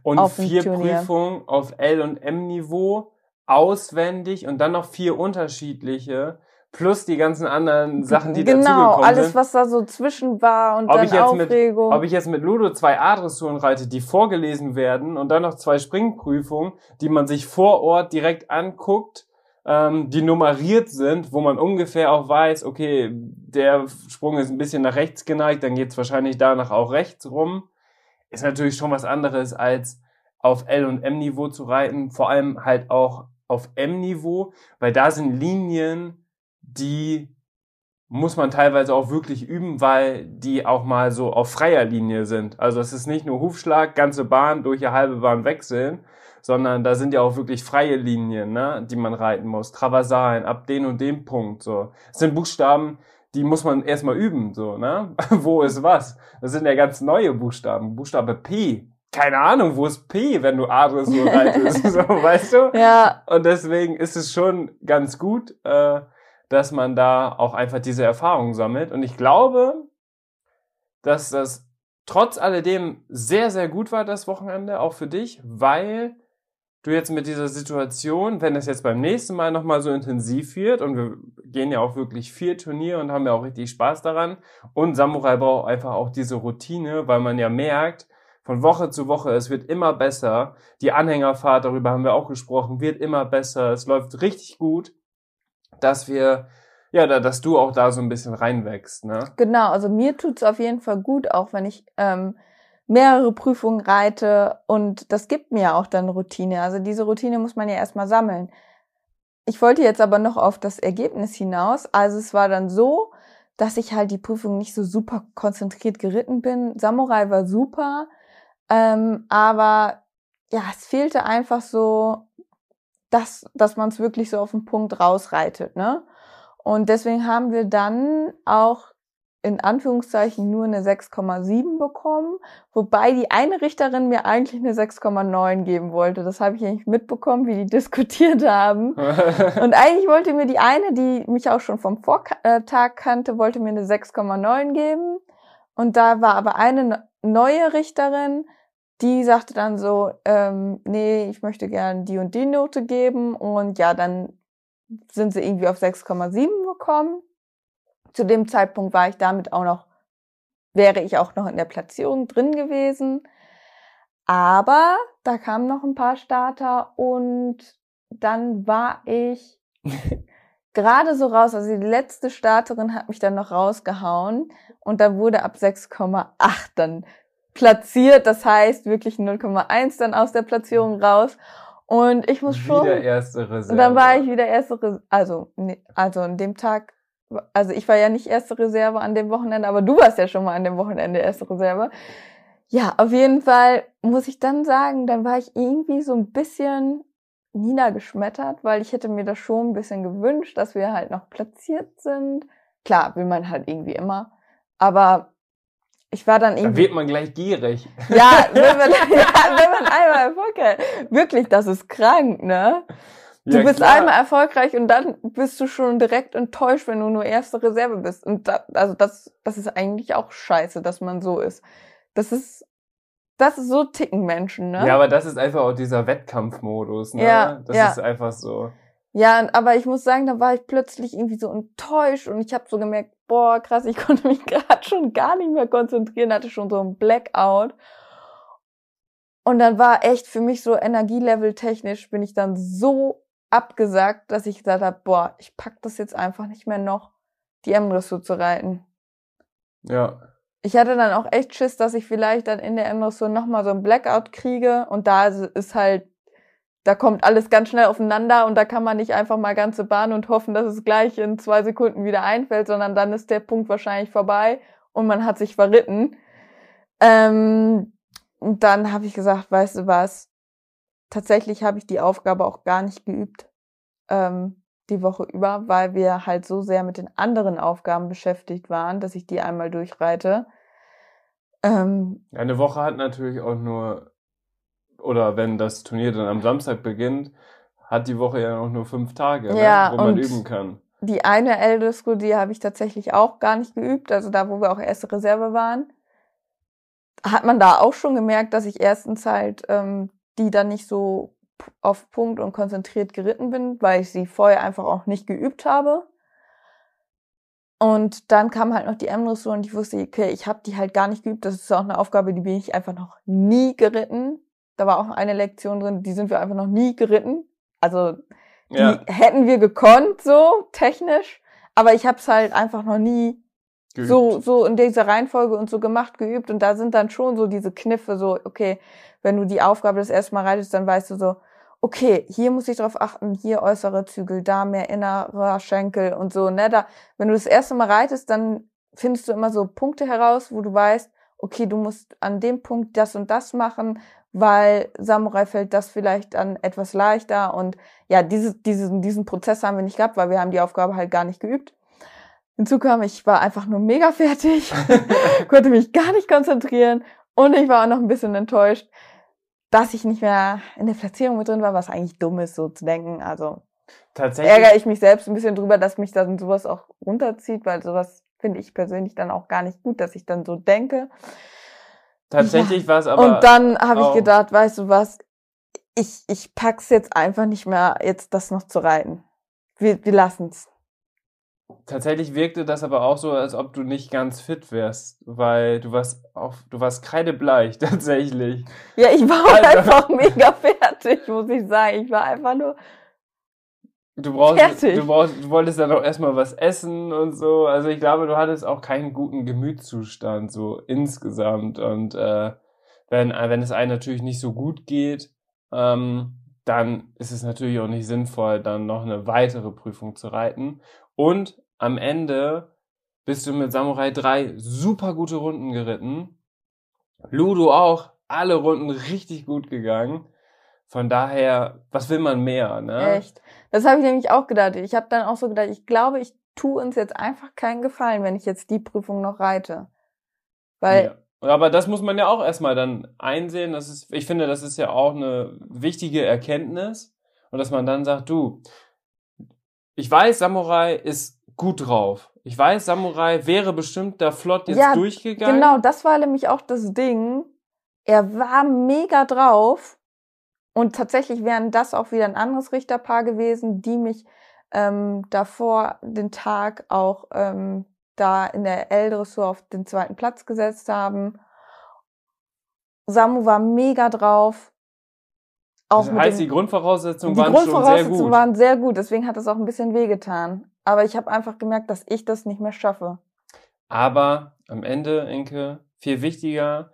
Und vier Turnier. Prüfungen auf L- und M-Niveau, auswendig und dann noch vier unterschiedliche, plus die ganzen anderen Sachen, die genau, dazugekommen alles, sind. was da so zwischen war und Ob dann ich jetzt mit- Aufregung. Ob ich jetzt mit Ludo zwei A-Dressuren reite, die vorgelesen werden und dann noch zwei Springprüfungen, die man sich vor Ort direkt anguckt, ähm, die nummeriert sind, wo man ungefähr auch weiß, okay, der Sprung ist ein bisschen nach rechts geneigt, dann geht's wahrscheinlich danach auch rechts rum. Ist natürlich schon was anderes als auf L- und M-Niveau zu reiten, vor allem halt auch auf M-Niveau, weil da sind Linien, die muss man teilweise auch wirklich üben, weil die auch mal so auf freier Linie sind. Also es ist nicht nur Hufschlag, ganze Bahn durch eine halbe Bahn wechseln, sondern da sind ja auch wirklich freie Linien, ne, die man reiten muss. Traversalen, ab den und dem Punkt, so. Es sind Buchstaben, die muss man erstmal üben, so, ne? [laughs] wo ist was? Das sind ja ganz neue Buchstaben. Buchstabe P. Keine Ahnung, wo ist P, wenn du A-Dressur reitest, [laughs] so, weißt du? ja, Und deswegen ist es schon ganz gut, äh, dass man da auch einfach diese Erfahrung sammelt. Und ich glaube, dass das trotz alledem sehr, sehr gut war, das Wochenende, auch für dich, weil du jetzt mit dieser Situation, wenn es jetzt beim nächsten Mal nochmal so intensiv wird, und wir gehen ja auch wirklich viel Turnier und haben ja auch richtig Spaß daran, und Samurai braucht einfach auch diese Routine, weil man ja merkt, von Woche zu Woche, es wird immer besser. Die Anhängerfahrt, darüber haben wir auch gesprochen, wird immer besser. Es läuft richtig gut, dass wir, ja, da, dass du auch da so ein bisschen reinwächst, ne? genau. Also mir tut's auf jeden Fall gut, auch wenn ich ähm, mehrere Prüfungen reite und das gibt mir auch dann Routine. Also diese Routine muss man ja erstmal sammeln. Ich wollte jetzt aber noch auf das Ergebnis hinaus. Also es war dann so, dass ich halt die Prüfung nicht so super konzentriert geritten bin. Samurai war super, ähm, aber ja, es fehlte einfach so, dass, dass man es wirklich so auf den Punkt rausreitet, ne? Und deswegen haben wir dann auch in Anführungszeichen nur eine 6,7 bekommen, wobei die eine Richterin mir eigentlich eine 6,9 geben wollte. Das habe ich eigentlich mitbekommen, wie die [laughs] diskutiert haben. [laughs] Und eigentlich wollte mir die eine, die mich auch schon vom Vortag kannte, wollte mir eine 6,9 geben. Und da war aber eine neue Richterin, die sagte dann so, ähm, nee, ich möchte gerne die und die Note geben. Und ja, dann sind sie irgendwie auf 6,7 gekommen. Zu dem Zeitpunkt war ich damit auch noch, wäre ich auch noch in der Platzierung drin gewesen. Aber da kamen noch ein paar Starter und dann war ich [laughs] gerade so raus. Also die letzte Starterin hat mich dann noch rausgehauen und da wurde ab 6,8 dann platziert. Das heißt wirklich 0,1 dann aus der Platzierung raus. Und ich muss schon. Wieder erste Reserve. Und dann war ich wieder erste Reserve. Also, also an dem Tag, also ich war ja nicht erste Reserve an dem Wochenende, aber du warst ja schon mal an dem Wochenende erste Reserve. Ja, auf jeden Fall muss ich dann sagen, dann war ich irgendwie so ein bisschen niedergeschmettert, weil ich hätte mir das schon ein bisschen gewünscht, dass wir halt noch platziert sind. Klar, will man halt irgendwie immer. Aber ich war dann irgendwie. Da wird man gleich gierig. Ja, [laughs] wenn man, [laughs] ja, wenn man einmal erfolgreich. Wirklich, das ist krank, ne? Du ja, bist klar. einmal erfolgreich und dann bist du schon direkt enttäuscht, wenn du nur erste Reserve bist. Und da, also das, das ist eigentlich auch scheiße, dass man so ist. Das ist, das ist so ticken Menschen, ne? Ja, aber das ist einfach auch dieser Wettkampfmodus, ne? Ja, das ja. ist einfach so. Ja, aber ich muss sagen, da war ich plötzlich irgendwie so enttäuscht und ich habe so gemerkt, boah, krass, ich [laughs] konnte mich gerade schon gar nicht mehr konzentrieren, hatte schon so ein Blackout. Und dann war echt für mich so Energielevel technisch bin ich dann so abgesagt, dass ich gesagt habe, boah, ich pack das jetzt einfach nicht mehr noch, die M-Dressur zu reiten. Ja. Ich hatte dann auch echt Schiss, dass ich vielleicht dann in der M-Dressur nochmal so ein Blackout kriege und da ist halt da kommt alles ganz schnell aufeinander und da kann man nicht einfach mal ganze Bahn und hoffen, dass es gleich in zwei Sekunden wieder einfällt, sondern dann ist der Punkt wahrscheinlich vorbei und man hat sich verritten. Ähm, und dann habe ich gesagt, weißt du was, tatsächlich habe ich die Aufgabe auch gar nicht geübt ähm, die Woche über, weil wir halt so sehr mit den anderen Aufgaben beschäftigt waren, dass ich die einmal durchreite. Ähm, Eine Woche hat natürlich auch nur oder wenn das Turnier dann am Samstag beginnt, hat die Woche ja noch nur fünf Tage, ne, ja, ne, wo man üben kann. Die eine Eldesco, die habe ich tatsächlich auch gar nicht geübt, also da, wo wir auch erste Reserve waren, hat man da auch schon gemerkt, dass ich erstens halt ähm, die dann nicht so auf Punkt und konzentriert geritten bin, weil ich sie vorher einfach auch nicht geübt habe. Und dann kam halt noch die M-Dressur und ich wusste, okay, ich habe die halt gar nicht geübt. Das ist auch eine Aufgabe, die bin ich einfach noch nie geritten. Da war auch eine Lektion drin, die sind wir einfach noch nie geritten. Also die ja. hätten wir gekonnt, so technisch, aber ich habe es halt einfach noch nie geübt. so so in dieser Reihenfolge und so gemacht geübt und da sind dann schon so diese Kniffe so okay wenn du die Aufgabe das erste Mal reitest dann weißt du so okay hier muss ich drauf achten hier äußere Zügel da mehr innerer Schenkel und so ne da wenn du das erste Mal reitest dann findest du immer so Punkte heraus wo du weißt okay du musst an dem Punkt das und das machen weil Samurai fällt das vielleicht dann etwas leichter und ja, diese, diesen, diesen Prozess haben wir nicht gehabt, weil wir haben die Aufgabe halt gar nicht geübt. Hinzu kam, ich war einfach nur mega fertig, [laughs] konnte mich gar nicht konzentrieren und ich war auch noch ein bisschen enttäuscht, dass ich nicht mehr in der Platzierung mit drin war, was eigentlich dumm ist, so zu denken. Also Tatsächlich? ärgere ich mich selbst ein bisschen drüber, dass mich dann sowas auch runterzieht, weil sowas finde ich persönlich dann auch gar nicht gut, dass ich dann so denke. Tatsächlich ja. war es aber. Und dann habe ich gedacht, weißt du was, ich, ich pack's jetzt einfach nicht mehr, jetzt das noch zu reiten. Wir, wir lassen's. Tatsächlich wirkte das aber auch so, als ob du nicht ganz fit wärst, weil du warst auf, du warst kreidebleich, [laughs] tatsächlich. Ja, ich war also, einfach mega fertig, muss ich sagen. Ich war einfach nur Du brauchst, Fertig. du brauchst, du wolltest dann auch erstmal was essen und so. Also ich glaube, du hattest auch keinen guten Gemütszustand so insgesamt. Und äh, wenn, wenn es einem natürlich nicht so gut geht, ähm, dann ist es natürlich auch nicht sinnvoll, dann noch eine weitere Prüfung zu reiten. Und am Ende bist du mit Samurai 3 super gute Runden geritten. Ludo auch, alle Runden richtig gut gegangen. Von daher, was will man mehr, ne? Echt. Das habe ich nämlich auch gedacht. Ich habe dann auch so gedacht, ich glaube, ich tue uns jetzt einfach keinen Gefallen, wenn ich jetzt die Prüfung noch reite. Weil. Ja. Aber das muss man ja auch erstmal dann einsehen. Das ist, ich finde, das ist ja auch eine wichtige Erkenntnis. Und dass man dann sagt, du, ich weiß, Samurai ist gut drauf. ich weiß, Samurai wäre bestimmt da flott jetzt Ja, durchgegangen. Genau, das war nämlich auch das Ding. Er war mega drauf. Und tatsächlich wären das auch wieder ein anderes Richterpaar gewesen, die mich ähm, davor den Tag auch ähm, da in der L-Dressur auf den zweiten Platz gesetzt haben. Samu war mega drauf. Auch Das heißt, die Grundvoraussetzungen die waren schon sehr Grundvoraussetzungen gut. waren sehr gut, deswegen hat es auch ein bisschen wehgetan. Aber ich habe einfach gemerkt, dass ich das nicht mehr schaffe. Aber am Ende, Inke, viel wichtiger,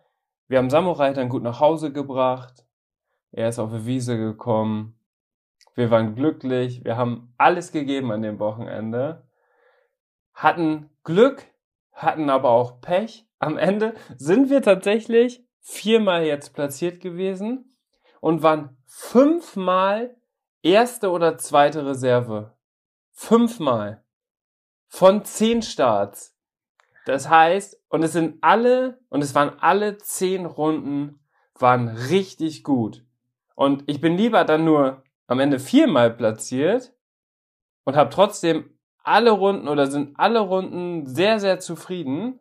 wir haben Samurai dann gut nach Hause gebracht. Er ist auf die Wiese gekommen. Wir waren glücklich. Wir haben alles gegeben an dem Wochenende. Hatten Glück, hatten aber auch Pech. Am Ende sind wir tatsächlich viermal jetzt platziert gewesen und waren fünfmal erste oder zweite Reserve. Fünfmal. Von zehn Starts. Das heißt, und es sind alle, und es waren alle zehn Runden, waren richtig gut. Und ich bin lieber dann nur am Ende viermal platziert und habe trotzdem alle Runden oder sind alle Runden sehr, sehr zufrieden,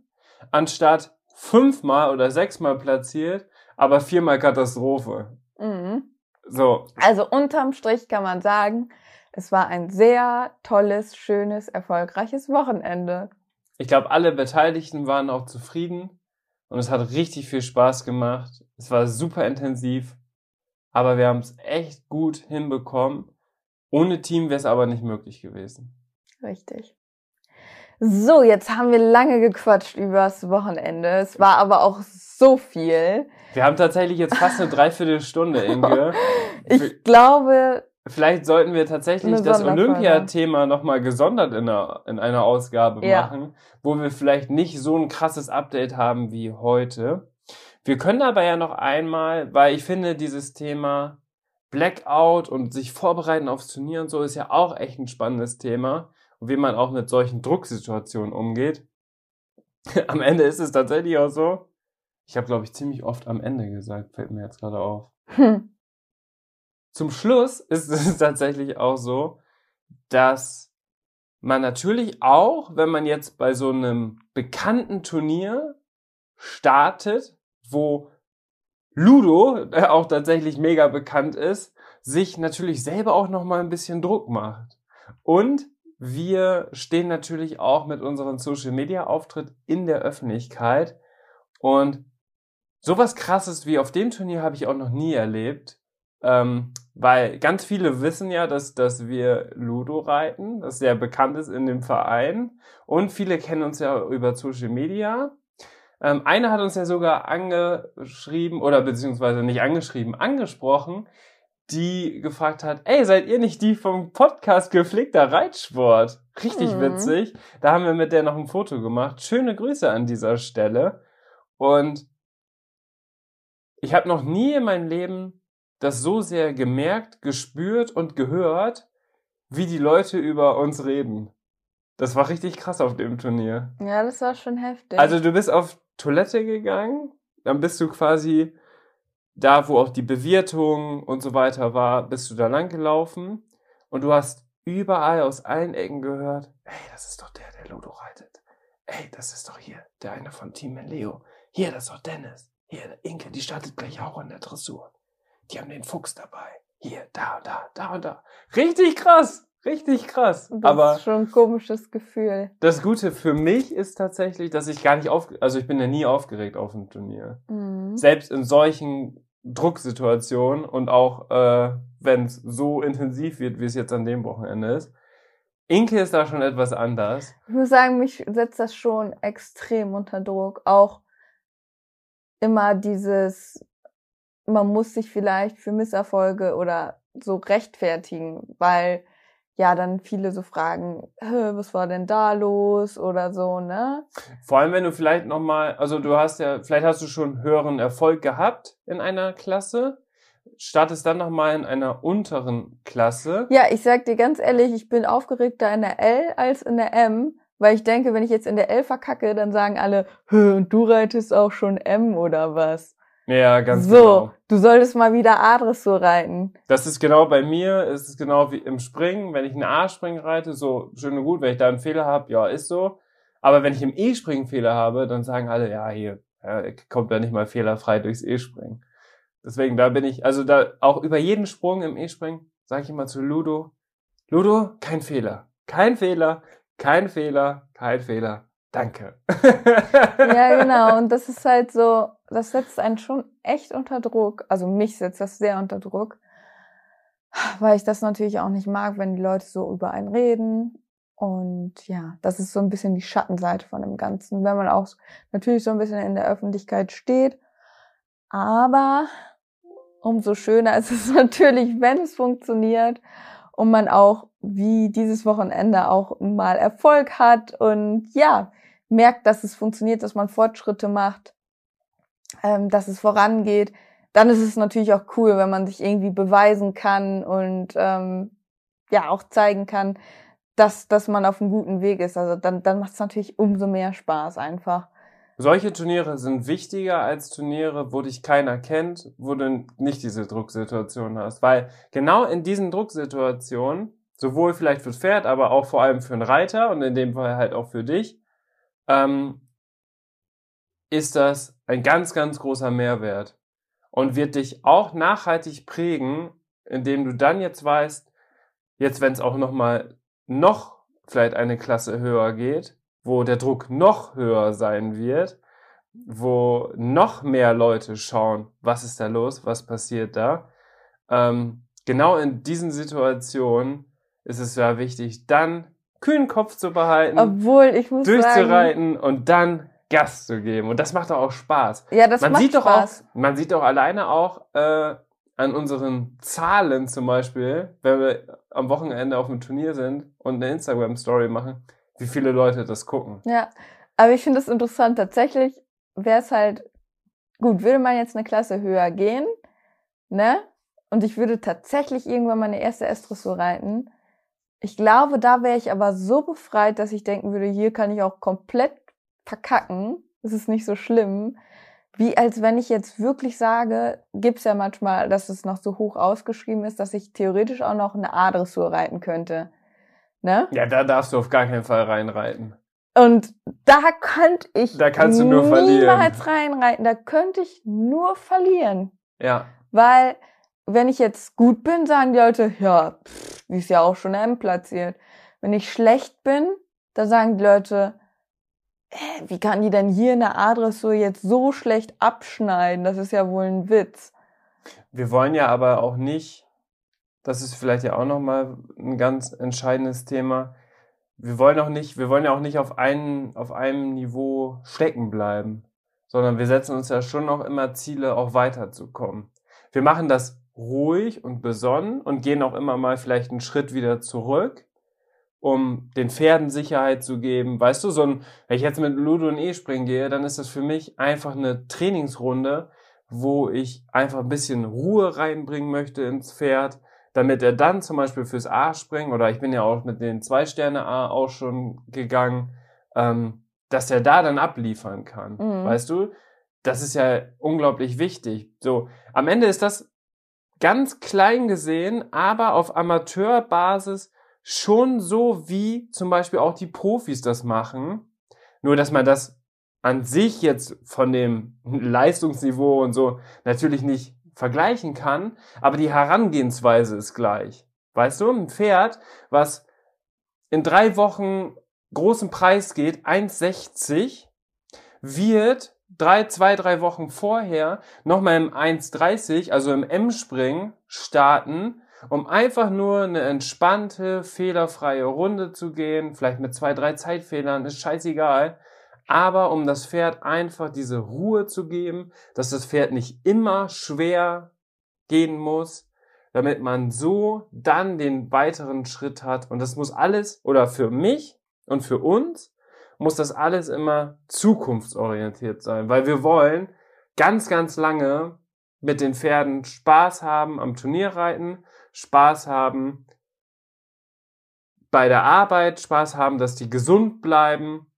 anstatt fünfmal oder sechsmal platziert, aber viermal Katastrophe. Mhm. So, Also unterm Strich kann man sagen, es war ein sehr tolles, schönes, erfolgreiches Wochenende. ich glaube, alle Beteiligten waren auch zufrieden und es hat richtig viel Spaß gemacht. Es war super intensiv, aber wir haben es echt gut hinbekommen. Ohne Team wäre es aber nicht möglich gewesen. Richtig. So, jetzt haben wir lange gequatscht übers Wochenende. Es war aber auch so viel. Wir haben tatsächlich jetzt fast eine [laughs] Dreiviertelstunde, Inge. Ich glaube, Vielleicht sollten wir tatsächlich das. Olympiathema nochmal gesondert in einer, in einer Ausgabe Ja. machen, wo wir vielleicht nicht so ein krasses Update haben wie heute. Wir können aber ja noch einmal, weil ich finde, dieses Thema Blackout und sich vorbereiten aufs Turnier und so ist ja auch echt ein spannendes Thema und wie man auch mit solchen Drucksituationen umgeht. [laughs] Am Ende ist es tatsächlich auch so. Ich habe, glaube ich, ziemlich oft am Ende gesagt, fällt mir jetzt gerade auf. hm, Zum Schluss ist es [laughs] tatsächlich auch so, dass man natürlich auch, wenn man jetzt bei so einem bekannten Turnier startet, wo Ludo auch tatsächlich mega bekannt ist, sich natürlich selber auch noch mal ein bisschen Druck macht. Und wir stehen natürlich auch mit unserem Social Media Auftritt in der Öffentlichkeit und sowas krasses wie auf dem Turnier habe ich auch noch nie erlebt. Ähm, weil ganz viele wissen ja, dass, dass wir Ludo reiten, das sehr bekannt ist in dem Verein. Und viele kennen uns ja über Social Media. Ähm, eine hat uns ja sogar angeschrieben, oder beziehungsweise nicht angeschrieben, angesprochen, die gefragt hat, ey, seid ihr nicht die vom Podcast gepflegter Reitsport? Richtig Mhm. witzig. Da haben wir mit der noch ein Foto gemacht. Schöne Grüße an dieser Stelle. Und ich habe noch nie in meinem Leben das so sehr gemerkt, gespürt und gehört, wie die Leute über uns reden. Das war richtig krass auf dem Turnier. ja, das war schon heftig. Also du bist auf Toilette gegangen, dann bist du quasi da, wo auch die Bewirtung und so weiter war, bist du da lang gelaufen und du hast überall aus allen Ecken gehört, ey, das ist doch der, der Ludo reitet. Ey, das ist doch hier der eine von Team Leo. Hier, das ist doch Dennis. Hier, Inke, die startet gleich auch in der Dressur. Die haben den Fuchs dabei. Hier, da und da, da und da. Richtig krass, richtig krass. das Aber ist schon ein komisches Gefühl. das Gute für mich ist tatsächlich, dass ich gar nicht auf, also ich bin ja nie aufgeregt auf dem Turnier. Mhm. Selbst in solchen Drucksituationen und auch äh, wenn es so intensiv wird, wie es jetzt an dem Wochenende ist. Inke ist da schon etwas anders. Ich muss sagen, mich setzt das schon extrem unter Druck. Auch immer dieses, man muss sich vielleicht für Misserfolge oder so rechtfertigen, weil ja dann viele so fragen, "Hä, was war denn da los oder so, ne? Vor allem, wenn du vielleicht nochmal, also du hast ja, vielleicht hast du schon höheren Erfolg gehabt in einer Klasse, startest dann nochmal in einer unteren Klasse. Ja, ich sag dir ganz ehrlich, ich bin aufgeregter in der L als in der M, weil ich denke, wenn ich jetzt in der L verkacke, dann sagen alle, "Hä, und du reitest auch schon M oder was? Ja, ganz so, genau. du solltest mal wieder A-Dressur reiten. Das ist genau bei mir, es ist genau wie im Springen, wenn ich einen A-Springen reite, so schön und gut, wenn ich da einen Fehler habe, ja, ist so. Aber wenn ich im E-Springen Fehler habe, dann sagen alle, ja, hier, ja, kommt ja nicht mal fehlerfrei durchs E-Springen. Deswegen, da bin ich, also da auch über jeden Sprung im E-Springen, sage ich immer zu Ludo, Ludo, kein Fehler. Kein Fehler, kein Fehler, kein Fehler. Danke. [laughs] Ja, genau. [laughs] Und das ist halt so, das setzt einen schon echt unter Druck. Also mich setzt das sehr unter Druck, weil ich das natürlich auch nicht mag, wenn die Leute so über einen reden. Und ja, das ist so ein bisschen die Schattenseite von dem Ganzen, wenn man auch natürlich so ein bisschen in der Öffentlichkeit steht. Aber umso schöner ist es [laughs] natürlich, wenn es funktioniert und man auch wie dieses Wochenende auch mal Erfolg hat und ja, merkt, dass es funktioniert, dass man Fortschritte macht, ähm, dass es vorangeht, dann ist es natürlich auch cool, wenn man sich irgendwie beweisen kann und ähm, ja auch zeigen kann, dass, dass man auf einem guten Weg ist. Also dann, dann macht es natürlich umso mehr Spaß einfach. Solche Turniere sind wichtiger als Turniere, wo dich keiner kennt, wo du nicht diese Drucksituation hast. Weil genau in diesen Drucksituationen, sowohl vielleicht fürs Pferd, aber auch vor allem für einen Reiter und in dem Fall halt auch für dich, ähm, ist das ein ganz, ganz großer Mehrwert und wird dich auch nachhaltig prägen, indem du dann jetzt weißt, jetzt wenn es auch noch mal noch vielleicht eine Klasse höher geht, wo der Druck noch höher sein wird, wo noch mehr Leute schauen, was ist da los, was passiert da. Ähm, genau in diesen Situationen ist es ja wichtig, dann kühlen Kopf zu behalten, Obwohl, ich muss sagen, durchzureiten und dann Gas zu geben. Und das macht doch auch Spaß. ja, das man macht sieht doch Spaß. auch, man sieht doch alleine auch äh, an unseren Zahlen zum Beispiel, wenn wir am Wochenende auf dem Turnier sind und eine Instagram-Story machen, wie viele Leute das gucken. Ja, aber ich finde es interessant. Tatsächlich wäre es halt gut, würde man jetzt eine Klasse höher gehen, ne? Und ich würde tatsächlich irgendwann meine erste S-Dressur reiten. Ich glaube, da wäre ich aber so befreit, dass ich denken würde, hier kann ich auch komplett verkacken. Das ist nicht so schlimm. Wie als wenn ich jetzt wirklich sage, gibt's ja manchmal, dass es noch so hoch ausgeschrieben ist, dass ich theoretisch auch noch eine A-Dressur reiten könnte. Ne? Ja, da darfst du auf gar keinen Fall reinreiten. Und da könnte ich Da kannst du nur verlieren. niemals reinreiten. Da könnte ich nur verlieren. Ja, Weil, wenn ich jetzt gut bin, sagen die Leute, ja, pff, die ist ja auch schon M platziert. Wenn ich schlecht bin, da sagen die Leute, äh, wie kann die denn hier eine A-Dressur jetzt so schlecht abschneiden? Das ist ja wohl ein Witz. wir wollen ja aber auch nicht, das ist vielleicht ja auch nochmal ein ganz entscheidendes Thema, wir wollen auch nicht, wir wollen ja auch nicht auf, einen, auf einem Niveau stecken bleiben, sondern wir setzen uns ja schon noch immer Ziele, auch weiterzukommen. Wir machen das ruhig und besonnen und gehen auch immer mal vielleicht einen Schritt wieder zurück, um den Pferden Sicherheit zu geben. Weißt du, so ein, wenn ich jetzt mit Ludo und E-Springen gehe, dann ist das für mich einfach eine Trainingsrunde, wo ich einfach ein bisschen Ruhe reinbringen möchte ins Pferd, damit er dann zum Beispiel fürs A springen, oder ich bin ja auch mit den zwei Sterne A auch schon gegangen, ähm, dass er da dann abliefern kann. Mhm. Weißt du? Das ist ja unglaublich wichtig. So, am Ende ist das ganz klein gesehen, aber auf Amateurbasis schon so, wie zum Beispiel auch die Profis das machen. Nur, dass man das an sich jetzt von dem Leistungsniveau und so natürlich nicht vergleichen kann, aber die Herangehensweise ist gleich. Weißt du, ein Pferd, was in drei Wochen großen Preis geht, 1,60, wird drei, zwei, drei Wochen vorher nochmal im 1,30, also im M-Spring starten, um einfach nur eine entspannte, fehlerfreie Runde zu gehen, vielleicht mit zwei, drei Zeitfehlern, ist scheißegal, aber um das Pferd einfach diese Ruhe zu geben, dass das Pferd nicht immer schwer gehen muss, damit man so dann den weiteren Schritt hat. Und das muss alles, oder für mich und für uns, muss das alles immer zukunftsorientiert sein, weil wir wollen ganz, ganz lange mit den Pferden Spaß haben am Turnierreiten, Spaß haben bei der Arbeit, Spaß haben, dass die gesund bleiben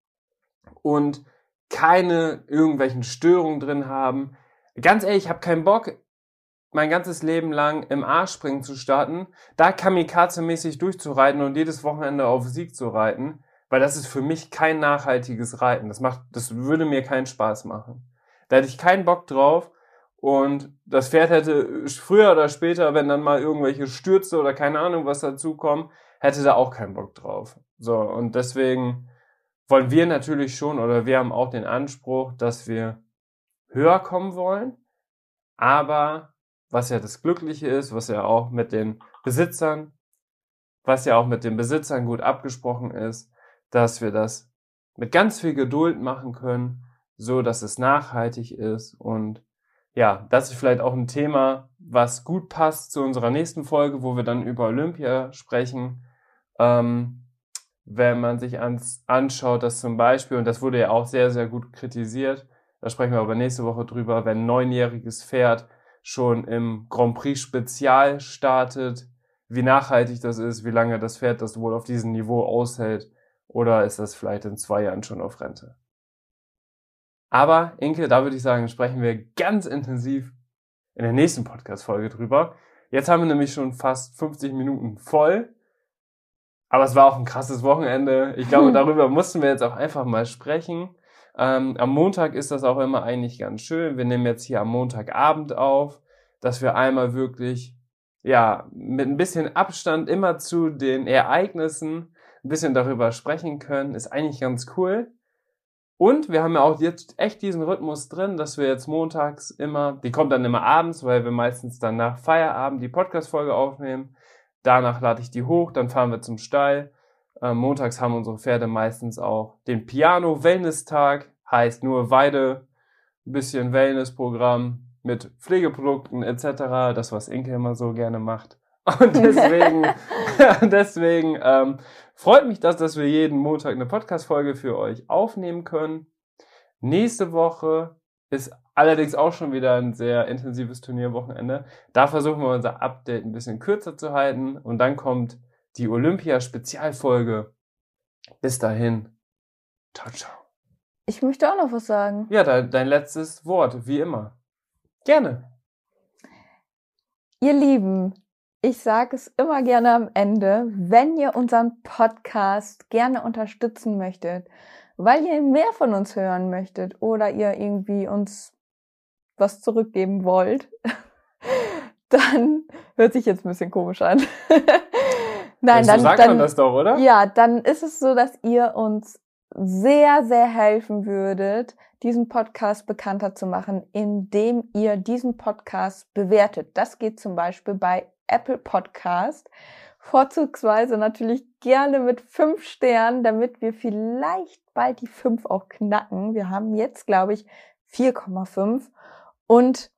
und keine irgendwelchen Störungen drin haben. ganz ehrlich, ich habe keinen Bock, mein ganzes Leben lang im A-Springen zu starten, da kamikaze-mäßig durchzureiten und jedes Wochenende auf Sieg zu reiten, weil das ist für mich kein nachhaltiges Reiten. Das macht, das würde mir keinen Spaß machen. Da hätte ich keinen Bock drauf und das Pferd hätte früher oder später, wenn dann mal irgendwelche Stürze oder keine Ahnung was dazukommen, hätte da auch keinen Bock drauf. So, und deswegen wollen wir natürlich schon oder wir haben auch den Anspruch, dass wir höher kommen wollen, aber was ja das Glückliche ist, was ja auch mit den Besitzern, was ja auch mit den Besitzern gut abgesprochen ist, dass wir das mit ganz viel Geduld machen können, so dass es nachhaltig ist und ja, das ist vielleicht auch ein Thema, was gut passt zu unserer nächsten Folge, wo wir dann über Olympia sprechen. Ähm, wenn man sich ans, anschaut, dass zum Beispiel, und das wurde ja auch sehr, sehr gut kritisiert, da sprechen wir aber nächste Woche drüber, wenn ein neunjähriges Pferd schon im Grand Prix Spezial startet, wie nachhaltig das ist, wie lange das Pferd das wohl auf diesem Niveau aushält oder ist das vielleicht in zwei Jahren schon auf Rente. Aber Inke, da würde ich sagen, sprechen wir ganz intensiv in der nächsten Podcast-Folge drüber. Jetzt haben wir nämlich schon fast 50 Minuten voll. Aber es war auch ein krasses Wochenende. Ich glaube, darüber mussten wir jetzt auch einfach mal sprechen. Ähm, am Montag ist das auch immer eigentlich ganz schön. Wir nehmen jetzt hier am Montagabend auf, dass wir einmal wirklich, ja, mit ein bisschen Abstand immer zu den Ereignissen ein bisschen darüber sprechen können. Ist eigentlich ganz cool. Und wir haben ja auch jetzt echt diesen Rhythmus drin, dass wir jetzt montags immer, die kommt dann immer abends, weil wir meistens dann nach Feierabend die Podcast-Folge aufnehmen. Danach lade ich die hoch, dann fahren wir zum Stall äh, montags haben unsere Pferde meistens auch den Piano-Wellness-Tag, heißt nur Weide, ein bisschen Wellness-Programm mit Pflegeprodukten etc., das, was Inke immer so gerne macht. Und deswegen, [laughs] [laughs] deswegen ähm, freut mich das, dass wir jeden Montag eine Podcast-Folge für euch aufnehmen können. Nächste Woche ist allerdings auch schon wieder ein sehr intensives Turnierwochenende. Da versuchen wir unser Update ein bisschen kürzer zu halten und dann kommt die Olympia-Spezialfolge. Bis dahin. Ciao, ciao. Ich möchte auch noch was sagen. Ja, dein, dein letztes Wort, wie immer. Gerne. Ihr Lieben, ich sage es immer gerne am Ende, wenn ihr unseren Podcast gerne unterstützen möchtet, weil ihr mehr von uns hören möchtet oder ihr irgendwie uns was zurückgeben wollt, [laughs] dann hört sich jetzt ein bisschen komisch an. [laughs] Nein, dann, so sagt dann, man das doch, oder? Ja, dann ist es so, dass ihr uns sehr, sehr helfen würdet, diesen Podcast bekannter zu machen, indem ihr diesen Podcast bewertet. Das geht zum Beispiel bei Apple Podcast. Vorzugsweise natürlich gerne mit fünf Sternen, damit wir vielleicht bald die fünf auch knacken. Wir haben jetzt, glaube ich, 4,5. Und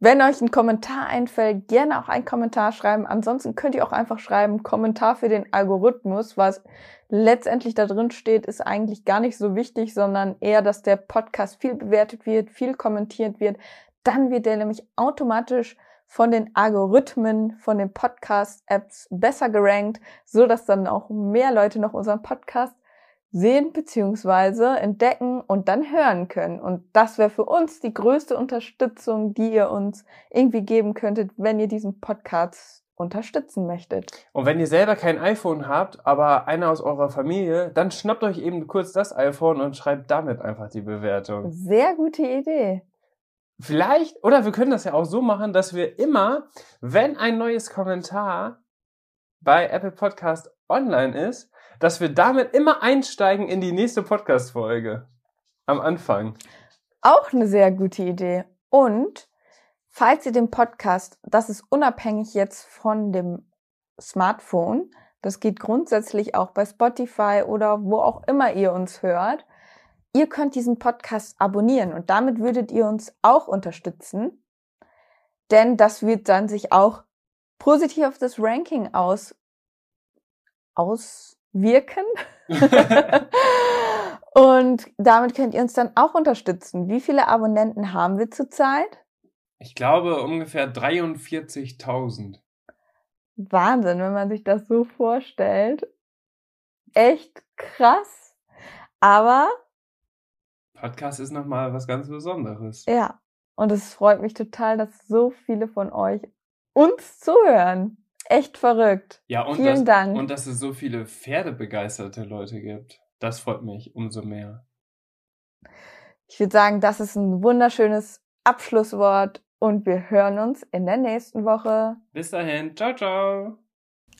wenn euch ein Kommentar einfällt, gerne auch einen Kommentar schreiben. Ansonsten könnt ihr auch einfach schreiben, Kommentar für den Algorithmus. Was letztendlich da drin steht, ist eigentlich gar nicht so wichtig, sondern eher, dass der Podcast viel bewertet wird, viel kommentiert wird. Dann wird der nämlich automatisch von den Algorithmen, von den Podcast-Apps besser gerankt, so dass dann auch mehr Leute noch unseren Podcast sehen beziehungsweise entdecken und dann hören können. Und das wäre für uns die größte Unterstützung, die ihr uns irgendwie geben könntet, wenn ihr diesen Podcast unterstützen möchtet. Und wenn ihr selber kein iPhone habt, aber einer aus eurer Familie, dann schnappt euch eben kurz das iPhone und schreibt damit einfach die Bewertung. Sehr gute Idee. Vielleicht, oder wir können das ja auch so machen, dass wir immer, wenn ein neues Kommentar bei Apple Podcast online ist, dass wir damit immer einsteigen in die nächste Podcast-Folge. Am Anfang. Auch eine sehr gute Idee. Und falls ihr den Podcast, das ist unabhängig jetzt von dem Smartphone, das geht grundsätzlich auch bei Spotify oder wo auch immer ihr uns hört. Ihr könnt diesen Podcast abonnieren und damit würdet ihr uns auch unterstützen, denn das wird dann sich auch positiv auf das Ranking aus, aus, wirken. [laughs] [laughs] und damit könnt ihr uns dann auch unterstützen. Wie viele Abonnenten haben wir zurzeit? Ich glaube ungefähr 43.000. Wahnsinn, wenn man sich das so vorstellt. Echt krass. Aber Podcast ist nochmal was ganz Besonderes. Ja. Und es freut mich total, dass so viele von euch uns zuhören. Echt verrückt. Ja, und Vielen das, Dank. Und dass es so viele pferdebegeisterte Leute gibt. Das freut mich umso mehr. Ich würde sagen, das ist ein wunderschönes Abschlusswort und wir hören uns in der nächsten Woche. Bis dahin. Ciao, ciao.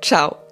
ciao.